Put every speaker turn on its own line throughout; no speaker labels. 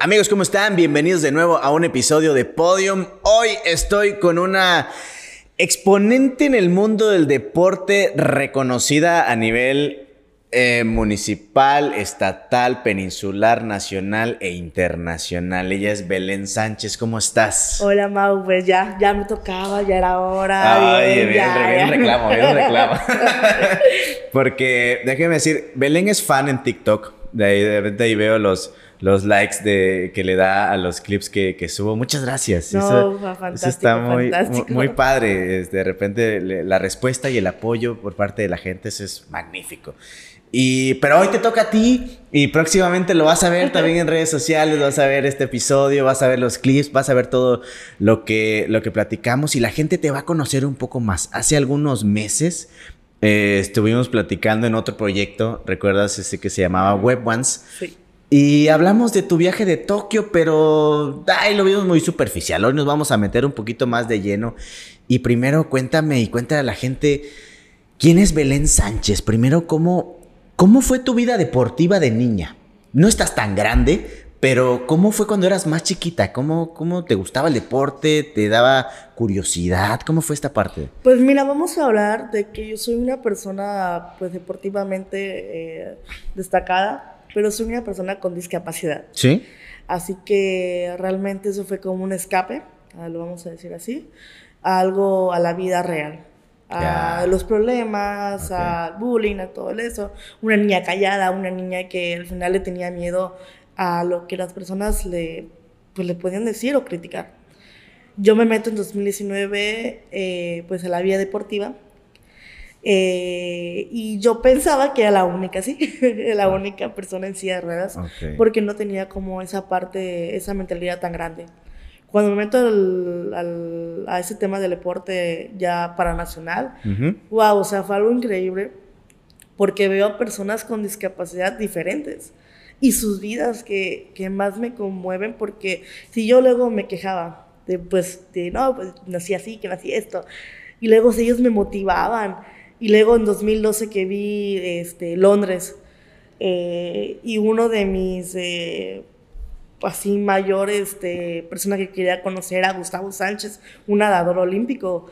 Amigos, ¿cómo están? Bienvenidos de nuevo a un episodio de Podium. Hoy estoy con una exponente en el mundo del deporte reconocida a nivel eh, municipal, estatal, peninsular, nacional e internacional. Ella es Belén Sánchez. ¿Cómo estás?
Hola Mau, pues ya, ya me tocaba, ya era hora.
Ay,
bien,
bien,
ya,
bien
ya.
reclamo, bien reclamo. Porque déjeme decir, Belén es fan en TikTok. De ahí, de repente ahí veo los, los likes de, que le da a los clips que, que subo. Muchas gracias.
No,
eso, eso está muy,
fantástico.
muy, padre. De repente la respuesta y el apoyo por parte de la gente, eso es magnífico. Y, pero hoy te toca a ti y próximamente lo vas a ver también en redes sociales, vas a ver este episodio, vas a ver los clips, vas a ver todo lo que, lo que platicamos y la gente te va a conocer un poco más. Hace algunos meses eh, estuvimos platicando en otro proyecto, ¿recuerdas ese que se llamaba Web Ones?
Sí.
Y hablamos de tu viaje de Tokio, pero ay, lo vimos muy superficial. Hoy nos vamos a meter un poquito más de lleno. Y primero cuéntame y cuéntale a la gente quién es Belén Sánchez. Primero, ¿cómo, cómo fue tu vida deportiva de niña? No estás tan grande, pero ¿cómo fue cuando eras más chiquita? ¿Cómo, cómo te gustaba el deporte? ¿Te daba curiosidad? ¿Cómo fue esta parte?
Pues mira, vamos a hablar de que yo soy una persona pues deportivamente eh, destacada, pero soy una persona con discapacidad.
¿Sí?
Así que realmente eso fue como un escape, ah, lo vamos a decir así, a algo a la vida real. A los problemas,
Ok.
al bullying, a todo eso. Una niña callada, una niña que al final le tenía miedo a lo que las personas le, pues, le podían decir o criticar. Yo me meto en 2019 eh, pues a la vía deportiva eh, y yo pensaba que era la única, sí, la única persona en silla de ruedas porque no tenía como esa parte, esa mentalidad tan grande. Cuando me meto al- al- a ese tema del deporte ya para nacional,
Ujú.
wow, o sea, fue algo increíble porque veo a personas con discapacidad diferentes y sus vidas que, que más me conmueven porque si yo luego me quejaba de pues de no, pues nací así, que nací esto y luego ellos me motivaban y luego en 2012 que vi este Londres eh, y uno de mis eh, así mayor este, persona que quería conocer a Gustavo Sánchez, un nadador olímpico.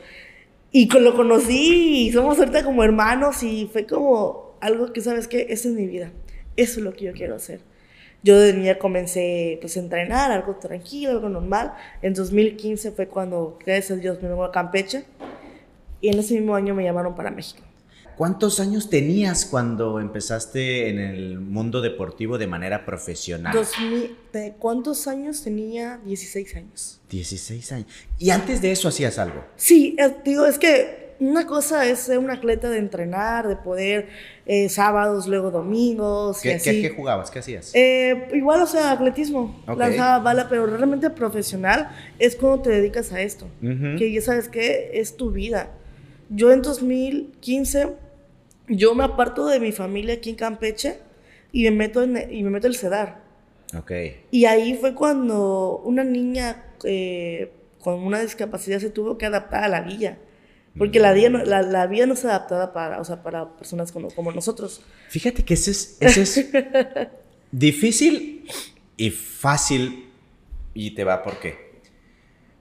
Y lo conocí y somos ahorita como hermanos y fue como algo que, ¿sabes qué? Esa es mi vida. Eso es lo que yo quiero hacer. Yo de niña comencé pues a entrenar, algo tranquilo, algo normal. En 2015 fue cuando, gracias a Dios, me vengo a Campeche. Y en ese mismo año me llamaron para México.
¿Cuántos años tenías cuando empezaste en el mundo deportivo de manera profesional?
2000, ¿de ¿Cuántos años tenía? 16 años.
16 años. ¿Y antes de eso hacías algo?
Sí, eh, digo, es que una cosa es ser un atleta de entrenar, de poder eh, sábados, luego domingos y
¿Qué,
así.
qué- qué jugabas? ¿Qué hacías?
Eh, igual, o sea, atletismo, lanzaba bala, pero realmente profesional es cuando te dedicas a esto. Que ya sabes que es tu vida. Yo en 2015, yo me aparto de mi familia aquí en Campeche y me meto en, y me meto el CEDAR.
Ok.
Y ahí fue cuando una niña eh, con una discapacidad se tuvo que adaptar a la villa. Porque la, vida no, la, la vida no es adaptada para, o sea, para personas como, como nosotros.
Fíjate que ese es, ese es difícil y fácil. Y te va por qué.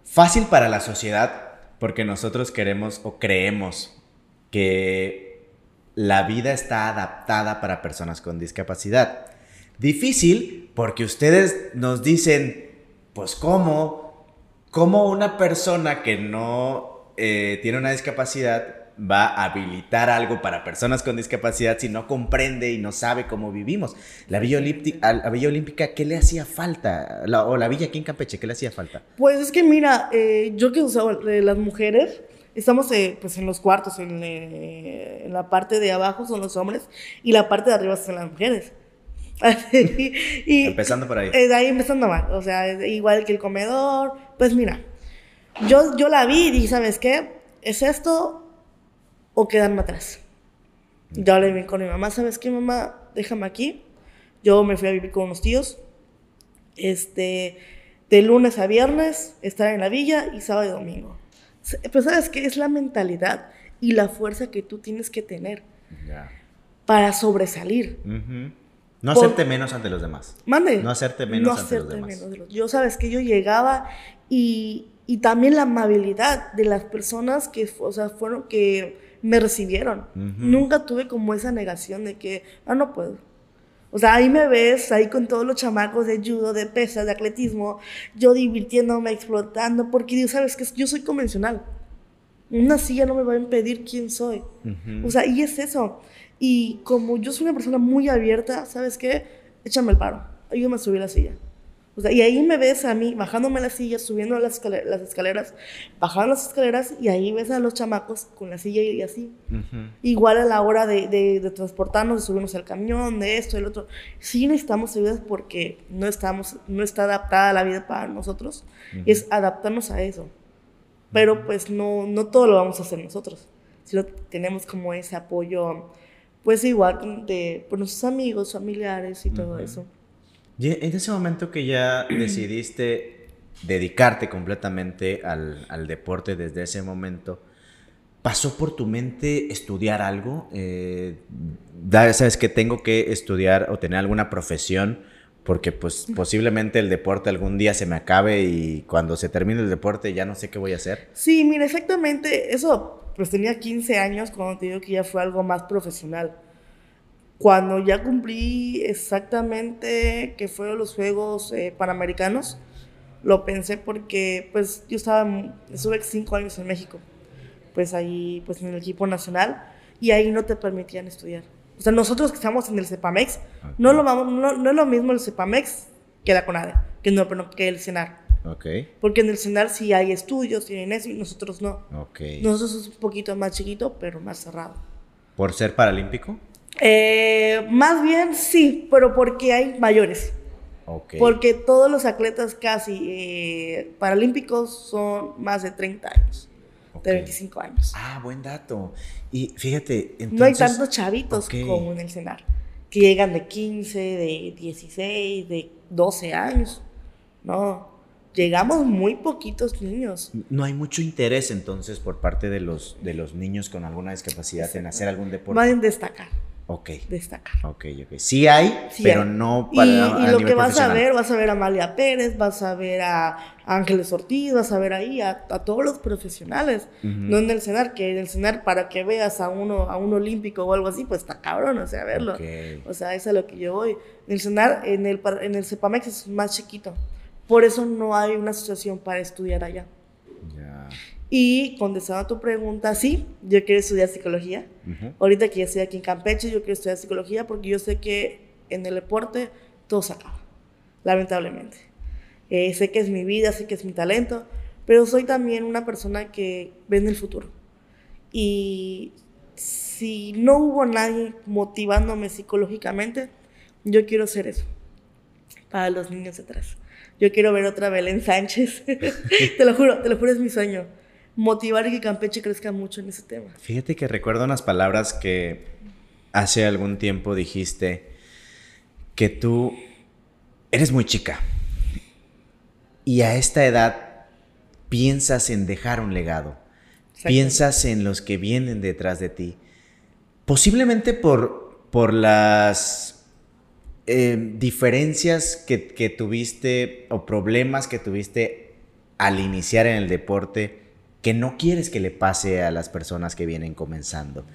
Fácil para la sociedad porque nosotros queremos o creemos que la vida está adaptada para personas con discapacidad. Difícil porque ustedes nos dicen, pues cómo, cómo una persona que no eh, tiene una discapacidad va a habilitar algo para personas con discapacidad si no comprende y no sabe cómo vivimos. La Villa Olímpica, la Villa Olímpica ¿qué le hacía falta? La- o la Villa aquí en Campeche, ¿qué le hacía falta?
Pues es que mira, eh, yo que usaba eh, las mujeres, estamos eh, pues en los cuartos, en, eh, en la parte de abajo son los hombres y la parte de arriba son las mujeres. y, y-
Empezando por ahí.
eh, de ahí empezando mal, o sea, igual que el comedor. Pues mira, yo, yo la vi y dije, ¿sabes qué? ¿Es esto o quedarme atrás? Yo hablé con mi mamá, ¿sabes qué, mamá? Déjame aquí. Yo me fui a vivir con unos tíos. Este, de lunes a viernes, estar en la villa y sábado y domingo. Pero ¿sabes qué? Es la mentalidad y la fuerza que tú tienes que tener para sobresalir.
Ujú. No hacerte menos ante los demás.
Mande.
No hacerte menos ante los demás. Menos
Yo sabes que yo llegaba y, y, también la amabilidad de las personas que, o sea, fueron que me recibieron. Nunca tuve como esa negación de que, ah, no puedo. O sea, ahí me ves, ahí con todos los chamacos de judo, de pesas, de atletismo, yo divirtiéndome, explotando, porque Dios, sabes que yo soy convencional. Una silla no me va a impedir quién soy. O sea, y es eso. Y como yo soy una persona muy abierta, ¿sabes qué? Échame el paro. Ayúdame a subir la silla. O sea, y ahí me ves a mí bajándome la silla, subiendo las, escaleras, las escaleras bajando las escaleras y ahí ves a los chamacos con la silla y así. Igual a la hora de, de, transportarnos, de subirnos al camión, de esto, del otro. Sí necesitamos ayuda porque no, estamos, no está adaptada la vida para nosotros. Es adaptarnos a eso. Pero pues no, no todo lo vamos a hacer nosotros. Sino tenemos como ese apoyo, pues igual de por nuestros amigos, familiares y todo eso.
Y en ese momento que ya decidiste dedicarte completamente al, al, deporte desde ese momento, ¿pasó por tu mente estudiar algo? Eh, ¿Sabes que tengo que estudiar o tener alguna profesión? Porque pues posiblemente el deporte algún día se me acabe y cuando se termine el deporte ya no sé qué voy a hacer.
Sí, mira, exactamente eso, pues tenía 15 años cuando te digo que ya fue algo más profesional. Cuando ya cumplí exactamente que fueron los Juegos eh, Panamericanos, lo pensé porque pues yo estaba, estuve cinco años en México, pues ahí, pues en el equipo nacional, y ahí no te permitían estudiar. O sea, nosotros que estamos en el CEPAMEX, no, lo vamos, no, es lo mismo el CEPAMEX que la CONADE, que, no, que el CENAR.
Okay.
Porque en el CENAR sí hay estudios, tienen eso, y nosotros no.
Okay.
Nosotros es un poquito más chiquito, pero más cerrado.
¿Por ser paralímpico?
Eh, más bien sí, pero porque hay mayores. Porque todos los atletas casi eh, paralímpicos son más de 30 años, de 25 años.
Ah, buen dato. Y fíjate,
entonces, No hay tantos chavitos como en el CENAR, que llegan de 15, de 16, de 12 años. No, llegamos muy poquitos niños.
No hay mucho interés entonces por parte de los, de los niños con alguna discapacidad en hacer algún deporte.
Van a destacar.
Ok.
Destacar.
Ok, ok. Sí hay, pero no para.
Y, y lo que vas a ver, vas a ver a Amalia Pérez, vas a ver a Ángeles Ortiz, vas a ver ahí a, todos los profesionales. No en el cenar, que en el cenar, para que veas a uno, a un olímpico o algo así, pues está cabrón, o sea, verlo. O sea, eso es a lo que yo voy. En el cenar, en el, en el CEPAMEX es más chiquito. Por eso no hay una asociación para estudiar allá. Y contestando a tu pregunta, sí, yo quiero estudiar psicología. Ahorita que ya estoy aquí en Campeche, yo quiero estudiar psicología porque yo sé que en el deporte todo se acaba, lamentablemente. Eh, sé que es mi vida, sé que es mi talento, pero soy también una persona que ve en el futuro. Y si no hubo nadie motivándome psicológicamente, yo quiero ser eso para los niños detrás. Yo quiero ver otra Belén Sánchez. te lo juro, te lo juro, es mi sueño motivar y que Campeche crezca mucho en ese tema.
Fíjate que recuerdo unas palabras que hace algún tiempo dijiste que tú eres muy chica y a esta edad piensas en dejar un legado, piensas en los que vienen detrás de ti, posiblemente por, por las eh, diferencias que, que tuviste o problemas que tuviste al iniciar en el deporte que no quieres que le pase a las personas que vienen comenzando.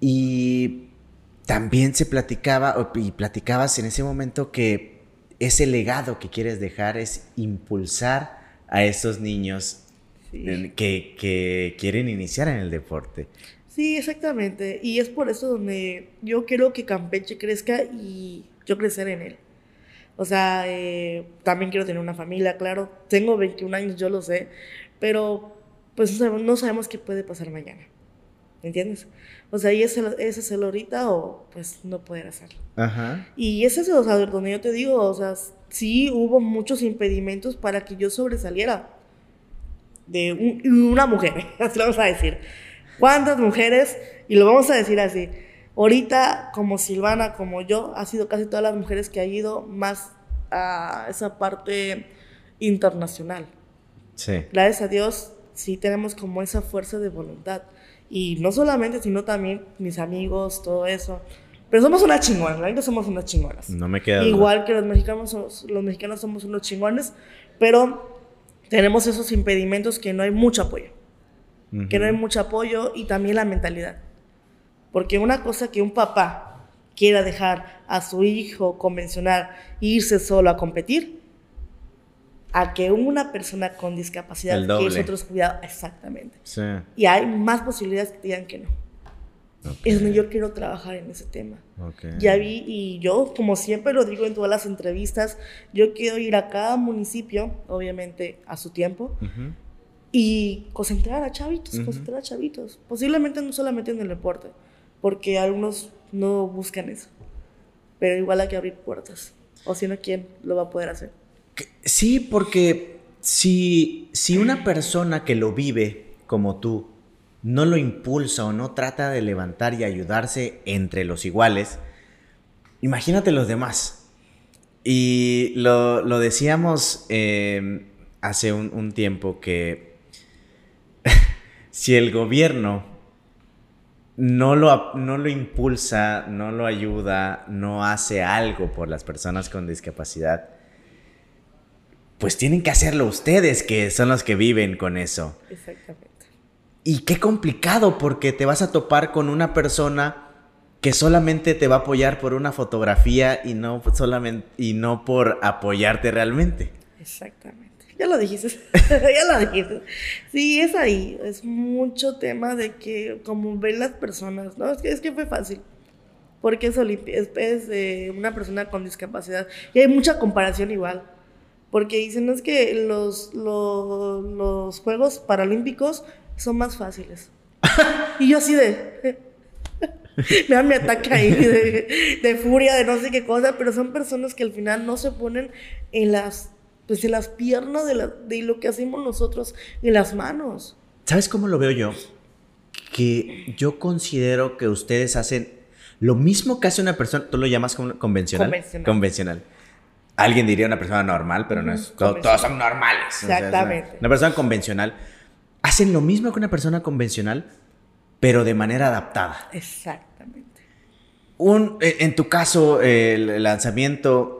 Y también se platicaba, y platicabas en ese momento que ese legado que quieres dejar es impulsar a esos niños que, que, quieren iniciar en el deporte.
Sí, exactamente. Y es por eso donde yo quiero que Campeche crezca y yo crecer en él. O sea, eh, también quiero tener una familia, claro. Tengo 21 años, yo lo sé. Pero pues no sabemos qué puede pasar mañana. ¿Me entiendes? O sea, y es, es hacerlo ahorita o pues no poder hacerlo.
Ajá.
Y ese es o sea, donde yo te digo, o sea, sí hubo muchos impedimentos para que yo sobresaliera de una mujer, así lo vamos a decir. ¿Cuántas mujeres? Y lo vamos a decir así. Ahorita, como Silvana, como yo, ha sido casi todas las mujeres que ha ido más a esa parte internacional.
Sí.
Gracias a Dios, sí tenemos como esa fuerza de voluntad. Y no solamente, sino también mis amigos, todo eso. Pero somos unas chingonas, la somos unas chingonas.
No me queda
Igual que los mexicanos, los mexicanos somos unos chingones, pero tenemos esos impedimentos que no hay mucho apoyo. Que no hay mucho apoyo y también la mentalidad. Porque una cosa que un papá quiera dejar a su hijo convencional irse solo a competir, a que una persona con discapacidad, que es otros cuidados, exactamente. Sí. Y hay más posibilidades que te digan que no. Es donde yo quiero trabajar en ese tema. Ya vi, y yo, como siempre lo digo en todas las entrevistas, yo quiero ir a cada municipio, obviamente a su tiempo, y concentrar a chavitos, concentrar a chavitos. Posiblemente no solamente en el deporte, porque algunos no buscan eso. Pero igual hay que abrir puertas. O si no, ¿quién lo va a poder hacer?
Sí, porque si, si una persona que lo vive como tú no lo impulsa o no trata de levantar y ayudarse entre los iguales, imagínate los demás. Y lo, decíamos eh, hace un tiempo que si el gobierno no lo, no lo impulsa, no lo ayuda, no hace algo por las personas con discapacidad, pues tienen que hacerlo ustedes, que son los que viven con eso. Exactamente. Y qué complicado, porque te vas a topar con una persona que solamente te va a apoyar por una fotografía y no solamente y no por apoyarte realmente.
Exactamente. Ya lo dijiste. ya lo dijiste. Sí, es ahí. Es mucho tema de que, como ven las personas, ¿no? Es que, es que fue fácil. Porque es, es, es una persona con discapacidad. Y hay mucha comparación igual. Porque dicen, es que los, los, los Juegos Paralímpicos son más fáciles. y yo así de... me me ataca ahí de, de, furia, de no sé qué cosa, pero son personas que al final no se ponen en las pues en las piernas de, de lo que hacemos nosotros, en las manos.
¿Sabes cómo lo veo yo? Que yo considero que ustedes hacen lo mismo que hace una persona, tú lo llamas convencional. Convencional. convencional. Alguien diría una persona normal, pero no es. Todos, son normales. Exactamente. una, persona convencional. Hacen lo mismo que una persona convencional, pero de manera adaptada.
Exactamente.
Un, en tu caso, el lanzamiento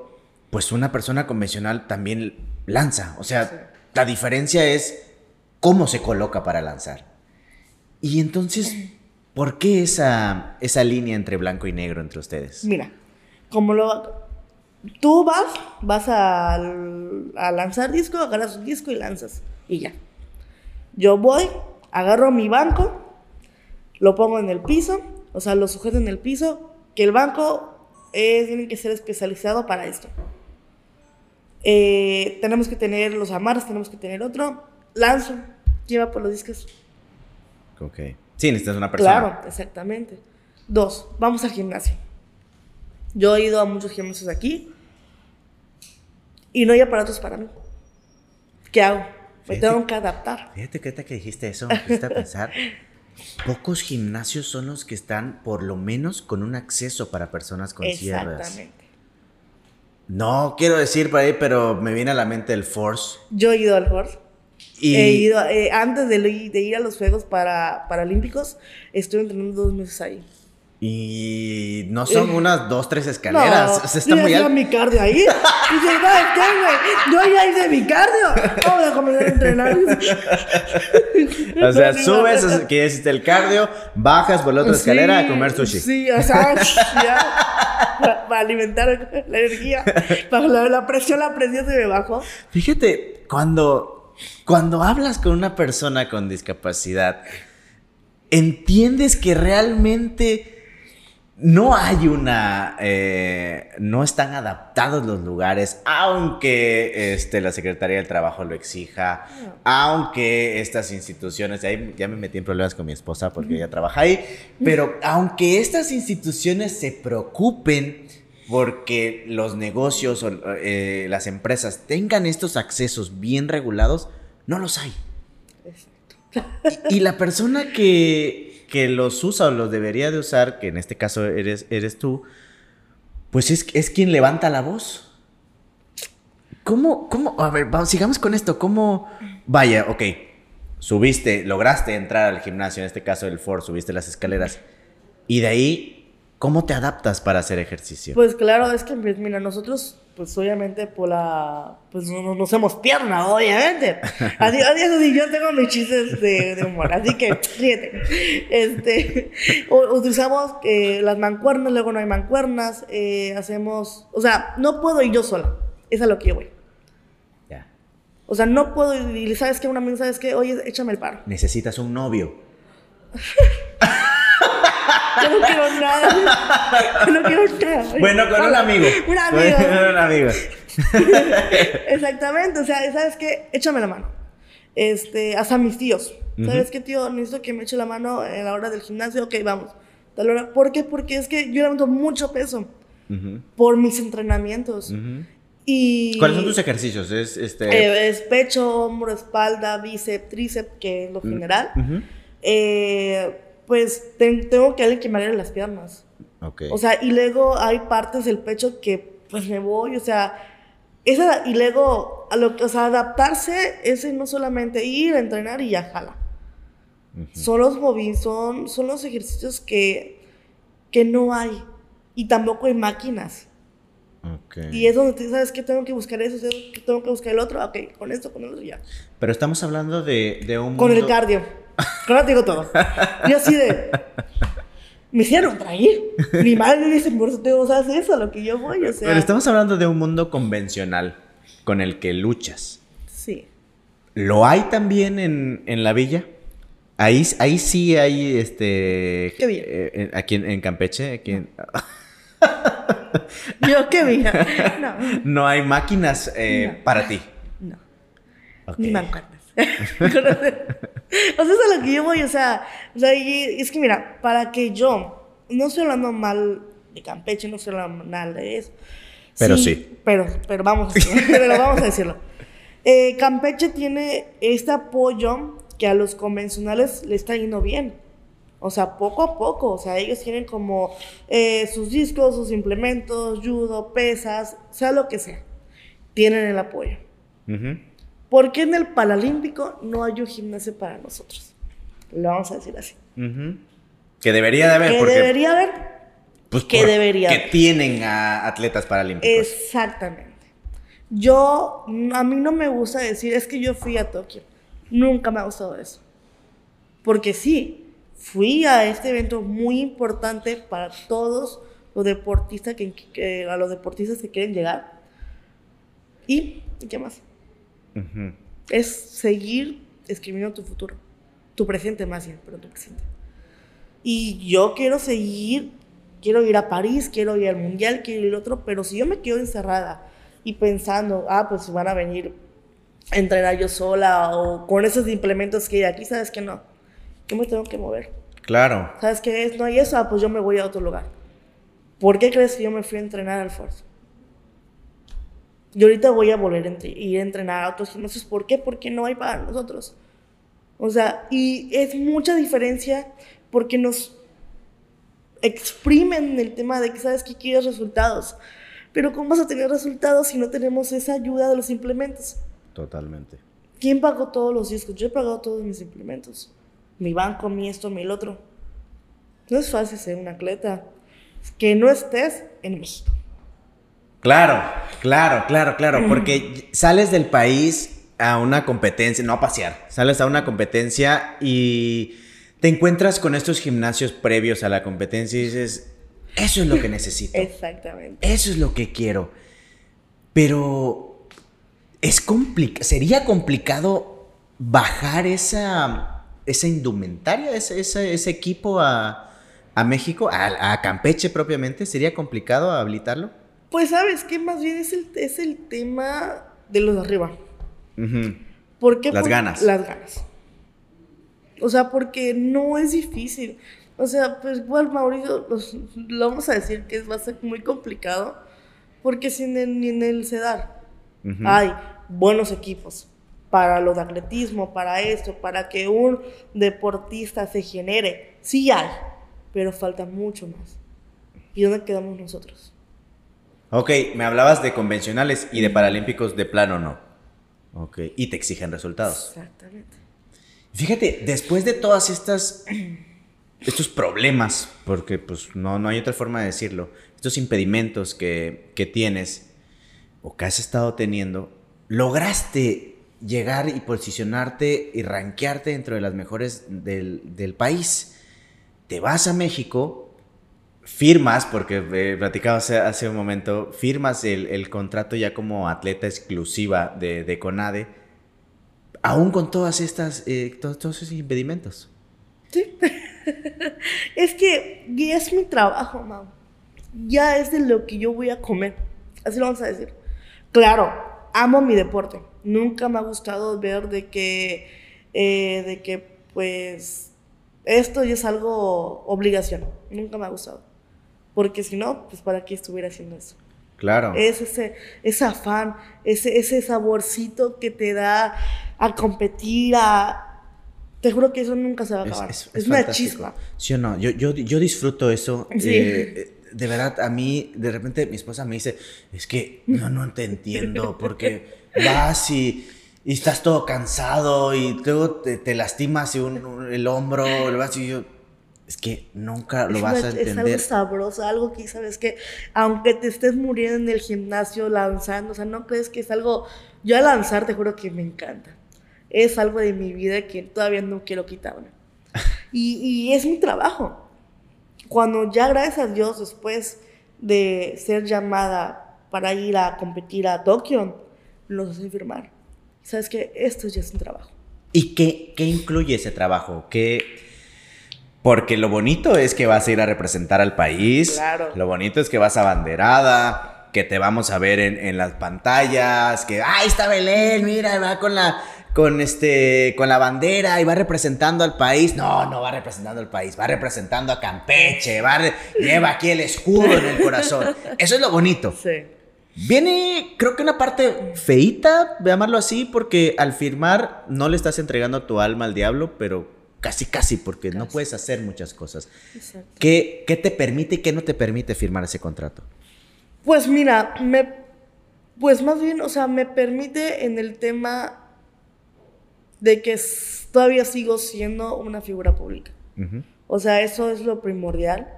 pues una persona convencional también lanza. O sea, la diferencia es cómo se coloca para lanzar. Y entonces, ¿por qué esa, esa línea entre blanco y negro entre ustedes?
Mira, como lo... Tú vas, vas a, a lanzar disco, agarras un disco y lanzas. Y ya. Yo voy, agarro mi banco, lo pongo en el piso, o sea, lo sujeto en el piso, que el banco tiene que ser especializado para esto. Eh, tenemos que tener los amarres, tenemos que tener otro. Lanzo, lleva por los discos.
Ok. Sí, necesitas una persona.
Claro, exactamente. Dos, vamos al gimnasio. Yo he ido a muchos gimnasios aquí y no hay aparatos para mí. ¿Qué hago? Me tengo que adaptar.
Fíjate que que dijiste eso, me a pensar. Pocos gimnasios son los que están, por lo menos, con un acceso para personas con sierras. Exactamente. No quiero decir por ahí, pero me viene a la mente el Force.
Yo he ido al Force. Y... He ido, eh, antes de, ir a los Juegos para, Paralímpicos, estuve entrenando dos meses ahí.
Y no son unas dos, tres escaleras.
No, está muy alto. mi cardio ahí. Y dice, no, ¿qué, güey? Yo ya hice mi cardio. ¿Cómo voy a comenzar a entrenar?
o sea, subes, que hiciste el cardio, bajas por la otra escalera a comer sushi.
Sí, o sea, ya. Para, alimentar la energía. Para la, la, presión, la presión se me bajó.
Fíjate, cuando, cuando hablas con una persona con discapacidad, entiendes que realmente no hay una, eh, no están adaptados los lugares, aunque este, la Secretaría del Trabajo lo exija, aunque estas instituciones, ya me metí en problemas con mi esposa porque ella trabaja ahí, pero aunque estas instituciones se preocupen porque los negocios o eh, las empresas tengan estos accesos bien regulados, no los hay. y la persona que que los usa o los debería de usar, que en este caso eres, eres tú, pues es, es quien levanta la voz. ¿Cómo, cómo, a ver, sigamos con esto, ¿cómo, vaya, ok, subiste, lograste entrar al gimnasio, en este caso el Ford, subiste las escaleras, y de ahí ¿Cómo te adaptas para hacer ejercicio?
Pues claro, es que, pues, mira, nosotros, pues obviamente, por la. Pues no, no somos pierna, obviamente. Adiós, adiós, yo tengo mis chistes de, de humor, así que, fíjate. Este. utilizamos eh, las mancuernas, luego no hay mancuernas. eh, hacemos. O sea, no puedo ir yo sola. Es a lo que yo voy.
Ya.
O sea, no puedo ir y sabes que una amiga, sabes que, oye, échame el paro.
Necesitas un novio.
Yo no quiero nada. Yo no quiero nada.
Bueno, con un amigo.
Un amigo.
Con un amigo.
Exactamente, o sea, ¿sabes qué? Échame la mano. Este, hasta mis tíos. ¿Sabes qué, tío? Necesito que me eche la mano en la hora del gimnasio. Ok, vamos. Tal hora. ¿Por qué? Porque es que yo levanto mucho peso por mis entrenamientos. Y...
¿Cuáles son tus ejercicios? Es este.
Eh, es pecho, hombro, espalda, bíceps, tríceps, que es lo general. Eh, pues ten- tengo que alguien que me agarre las piernas.
Ok.
O sea, y luego hay partes del pecho que pues me voy, o sea, esa, y luego, a lo, que- o sea, adaptarse es no solamente ir a entrenar y ya jala. Son los movi- son, son los ejercicios que, que no hay. Y tampoco hay máquinas.
Ok.
Y es donde tú sabes que tengo que buscar eso, que- tengo que buscar el otro. Ok, con esto, con el otro, ya.
Pero estamos hablando de, de un.
Con el
mundo-
cardio. Eso te digo todo. Yo así de. Me hicieron traer. Mi madre me dice, por eso te o sea, es eso a lo que yo voy, o sea.
Pero estamos hablando de un mundo convencional con el que luchas.
Sí.
¿Lo hay también en, en la villa? Ahí, ahí sí hay este.
¿Qué villa?
eh, en- aquí en, en Campeche. Aquí en-
Yo qué mira. No,
no hay máquinas eh,
No.
para ti.
no. Ni mancuernas. o sea, es a lo que yo voy, o sea, o sea, y es que mira, para que yo, no estoy hablando mal de Campeche, no estoy hablando mal de eso.
Pero sí.
Pero, pero vamos a decirlo. pero vamos a decirlo. Eh, Campeche tiene este apoyo que a los convencionales le está yendo bien. O sea, poco a poco. O sea, ellos tienen como eh, sus discos, sus implementos, judo, pesas, sea lo que sea. Tienen el apoyo.
Ujú.
¿Por qué en el Paralímpico no hay un gimnasio para nosotros? Lo vamos a decir así.
Que debería de haber,
¿Qué
porque.
debería haber?
pues,
que debería
Que tienen a atletas paralímpicos.
Exactamente. Yo, a mí no me gusta decir, es que yo fui a Tokio. Nunca me ha gustado eso. Porque sí, fui a este evento muy importante para todos los deportistas que, que- a los deportistas que quieren llegar. ¿Y ¿y qué más? Es seguir escribiendo tu futuro. Tu presente más bien, pero tu presente. Y yo quiero seguir, quiero ir a París, quiero ir al Mundial, quiero ir al otro, pero si yo me quedo encerrada y pensando, ah, pues van a venir a entrenar yo sola o con esos implementos que hay aquí, ¿sabes que no? Yo me tengo que mover.
Claro.
¿Sabes qué es? No hay eso, ah, pues yo me voy a otro lugar. ¿Por qué crees que yo me fui a entrenar al Force? Yo ahorita voy a volver a ir a entrenar a otros gimnasios. ¿Por qué? Porque no hay para nosotros. O sea, y es mucha diferencia porque nos exprimen el tema de que sabes que quieres resultados. Pero ¿cómo vas a tener resultados si no tenemos esa ayuda de los implementos?
Totalmente.
¿Quién pagó todos los discos? Yo he pagado todos mis implementos. Mi banco, mi esto, mi el otro. No es fácil ser un atleta que no estés en México.
Claro, claro, claro, claro, porque sales del país a una competencia, no a pasear, sales a una competencia y te encuentras con estos gimnasios previos a la competencia y dices, eso es lo que necesito,
Exactamente.
eso es lo que quiero. Pero es complicado, sería complicado bajar esa, esa indumentaria, ese, ese, ese equipo a, a México, a, a Campeche propiamente, sería complicado habilitarlo.
Pues sabes que más bien es el, es el tema de los de arriba. ¿Por qué?
Las
Por-
ganas.
Las ganas. O sea, porque no es difícil. O sea, pues igual Mauricio, los- lo vamos a decir que va a ser muy complicado, porque si ni en, ni en el CEDAR hay buenos equipos para los de atletismo, para esto, para que un deportista se genere, sí hay, pero falta mucho más. ¿Y dónde quedamos nosotros?
Ok, me hablabas de convencionales y de paralímpicos de plano no. Ok, y te exigen resultados.
Exactamente.
Fíjate, después de todas estas estos problemas, porque pues no, no hay otra forma de decirlo, estos impedimentos que, que tienes o que has estado teniendo, lograste llegar y posicionarte y rankearte dentro de las mejores del, del país. Te vas a México, firmas, porque eh, platicaba hace, un momento, firmas el, el, contrato ya como atleta exclusiva de, de CONADE, aún con todas estas, eh, todos, todos esos impedimentos.
Sí. es que ya es mi trabajo, mamá. Ya es de lo que yo voy a comer. Así lo vamos a decir. Claro, amo mi deporte. Nunca me ha gustado ver de que, eh, de que, pues, esto ya es algo obligación. Nunca me ha gustado. Porque si no, pues, ¿para qué estuviera haciendo eso?
Claro.
Es ese, ese afán, ese, ese saborcito que te da a competir, a, te juro que eso nunca se va a acabar. Es, es, es una chispa.
Sí o no, yo, yo, yo disfruto eso. Sí. Eh, de verdad, a mí, de repente mi esposa me dice, es que no, no te entiendo, porque vas y, y estás todo cansado y luego te, te lastimas y un, un, el hombro, el vas y yo, es que nunca lo
es
vas
una,
a entender.
Es algo sabroso, algo que sabes que aunque te estés muriendo en el gimnasio lanzando, o sea, no crees que es algo, yo a lanzar te juro que me encanta. Es algo de mi vida que todavía no quiero quitarme. Y, y es mi trabajo cuando ya gracias a Dios después de ser llamada para ir a competir a Tokio, los hace firmar. Sabes que esto ya es un trabajo.
¿Y qué, qué incluye ese trabajo? ¿Qué, porque lo bonito es que vas a ir a representar al país.
Claro.
Lo bonito es que vas a banderada, que te vamos a ver en, en las pantallas, que, ¡ay, está Belén! Mira, va con la, con este con la bandera y va representando al país. No, no va representando al país, va representando a Campeche, va lleva aquí el escudo en el corazón. Eso es lo bonito.
Sí.
Viene, creo que una parte feita, llamarlo así, porque al firmar no le estás entregando tu alma al diablo, pero casi, casi, porque casi. no puedes hacer muchas cosas.
Exacto.
¿Qué, ¿Qué te permite y qué no te permite firmar ese contrato?
Pues mira, me, pues más bien, o sea, me permite en el tema de que todavía sigo siendo una figura pública. Uh -huh. O sea, eso es lo primordial.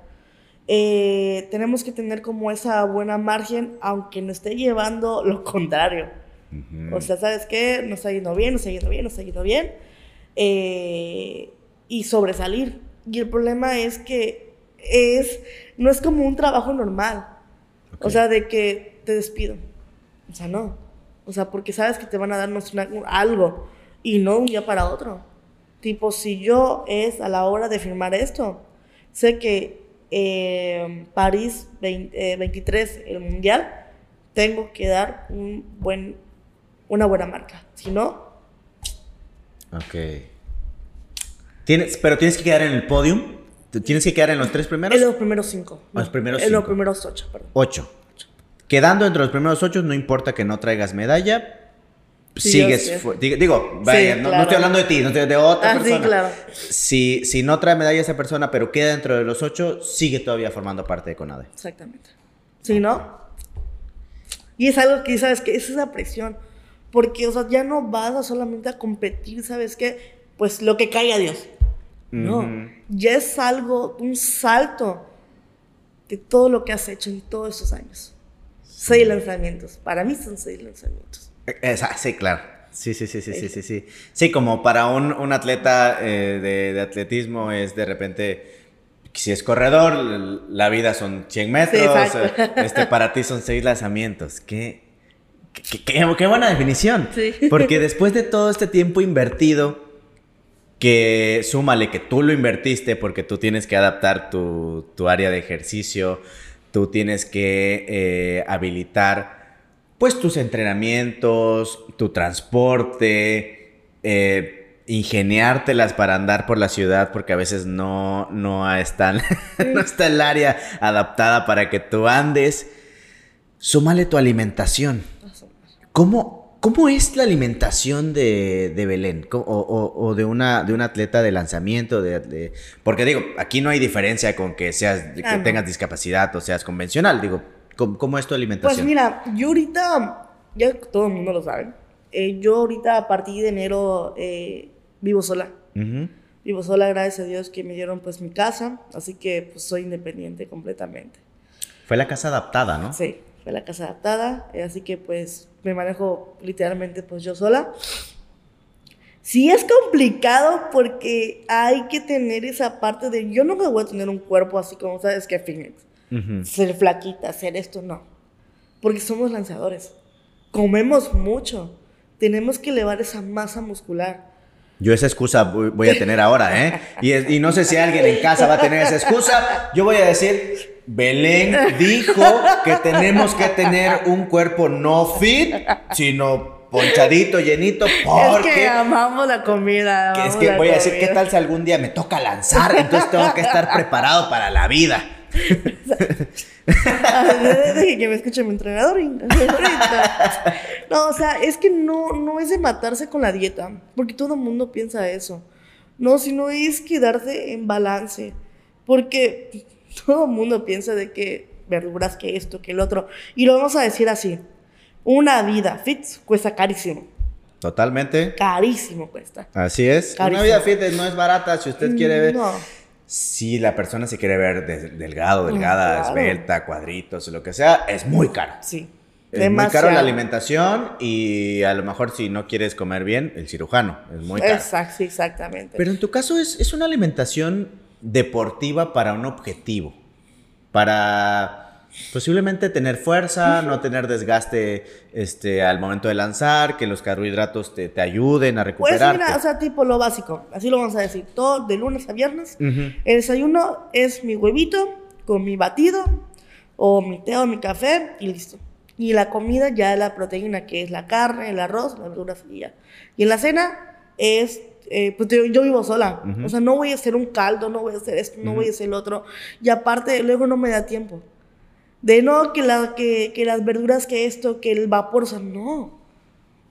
Eh, tenemos que tener como esa buena margen, aunque no esté llevando lo contrario. Uh -huh. O sea, ¿sabes qué? Nos está yendo bien, nos está yendo bien, nos está yendo bien. Eh, y sobresalir. Y el problema es que es, no es como un trabajo normal. Okay. O sea, de que te despido. O sea, no. O sea, porque sabes que te van a darnos una, algo y no un día para otro. Tipo, si yo es a la hora de firmar esto, sé que eh, París 20, eh, 23, el mundial, tengo que dar un buen, una buena marca. Si no.
Ok. ¿Tienes, pero tienes que quedar en el podium. ¿Tienes que quedar en los tres primeros?
En los primeros cinco.
No, los primeros
en
cinco.
los primeros ocho, perdón.
Ocho. Quedando entre los primeros ocho, no importa que no traigas medalla, Sí, sigues. Digo, vaya, sí, no, claro. no, estoy hablando de ti, no estoy de otra
ah,
persona.
Claro.
Si, si no trae medalla esa persona, pero queda dentro de los ocho, sigue todavía formando parte de CONADE.
Exactamente. Si no. Y es algo que, ¿sabes que Es esa presión. Porque, o sea, ya no vas a solamente a competir, ¿sabes qué? Pues lo que caiga Dios. No. Uh -huh. Ya es algo, un salto de todo lo que has hecho en todos esos años. Sí. Seis lanzamientos. Para mí son seis lanzamientos.
Esa, sí, claro. Sí, sí, sí, sí, sí, sí, sí. Sí, como para un, un atleta eh, de, de, atletismo es de repente, si es corredor, la vida son 100 metros, sí, este, para ti son 6 lanzamientos. Qué, qué, qué, qué buena definición.
Sí.
Porque después de todo este tiempo invertido, que súmale que tú lo invertiste porque tú tienes que adaptar tu, tu área de ejercicio, tú tienes que eh, habilitar pues tus entrenamientos, tu transporte, eh, ingeniártelas para andar por la ciudad porque a veces no, no, no está el área adaptada para que tú andes. Súmale tu alimentación. ¿Cómo, cómo es la alimentación de, de Belén? O, o, o, de, una, de un atleta de lanzamiento? De, de, porque digo, aquí no hay diferencia con que, seas, que ah, tengas discapacidad o seas convencional. Digo, ¿Cómo, ¿Cómo, es tu alimentación?
Pues mira, yo ahorita, ya todo el mundo lo sabe, eh, yo ahorita a partir de enero eh, vivo sola. Uh -huh. Vivo sola, gracias a Dios que me dieron pues mi casa, así que pues soy independiente completamente.
Fue la casa adaptada, ¿no?
Sí, fue la casa adaptada, así que pues me manejo literalmente pues yo sola. Sí es complicado porque hay que tener esa parte de yo me voy a tener un cuerpo así como sabes que Phoenix. Ser flaquita, ser esto, no. Porque somos lanzadores. Comemos mucho. Tenemos que elevar esa masa muscular.
Yo esa excusa voy a tener ahora, ¿eh? Y, y, no sé si alguien en casa va a tener esa excusa. Yo voy a decir, Belén dijo que tenemos que tener un cuerpo no fit, sino ponchadito, llenito, porque...
Es que amamos la comida.
es que voy a decir, ¿qué tal si algún día me toca lanzar? Entonces tengo que estar preparado para la vida.
Deje que me escuche mi entrenador. No, o sea, es que no, no es de matarse con la dieta, porque todo el mundo piensa eso. No, sino es quedarse en balance, porque todo el mundo piensa de que verduras, que esto, que el otro, y lo vamos a decir así. Una vida fit cuesta carísimo.
Totalmente.
Carísimo cuesta.
Así es. Una vida fit no es barata si usted quiere ver. No. Si la persona se quiere ver delgado, delgada, esbelta, cuadritos, lo que sea, es muy caro.
Sí.
Es muy caro la alimentación y a lo mejor si no quieres comer bien, el cirujano. Es muy caro.
Exacto, exactamente.
Pero en tu caso es, es una alimentación deportiva para un objetivo. Para Posiblemente tener fuerza, no tener desgaste este, al momento de lanzar, que los carbohidratos te, te ayuden a recuperar.
Pues mira, o sea, tipo lo básico, así lo vamos a decir, todo de lunes a viernes. El desayuno es mi huevito con mi batido, o mi té o mi café, y listo. Y la comida ya es la proteína, que es la carne, el arroz, las verduras y ya. Y en la cena es eh, pues yo, vivo sola. O sea, no voy a hacer un caldo, no voy a hacer esto, no voy a hacer el otro. Y aparte, luego no me da tiempo. De no, que, la, que, que las verduras, que esto, que el vapor, o sea, no.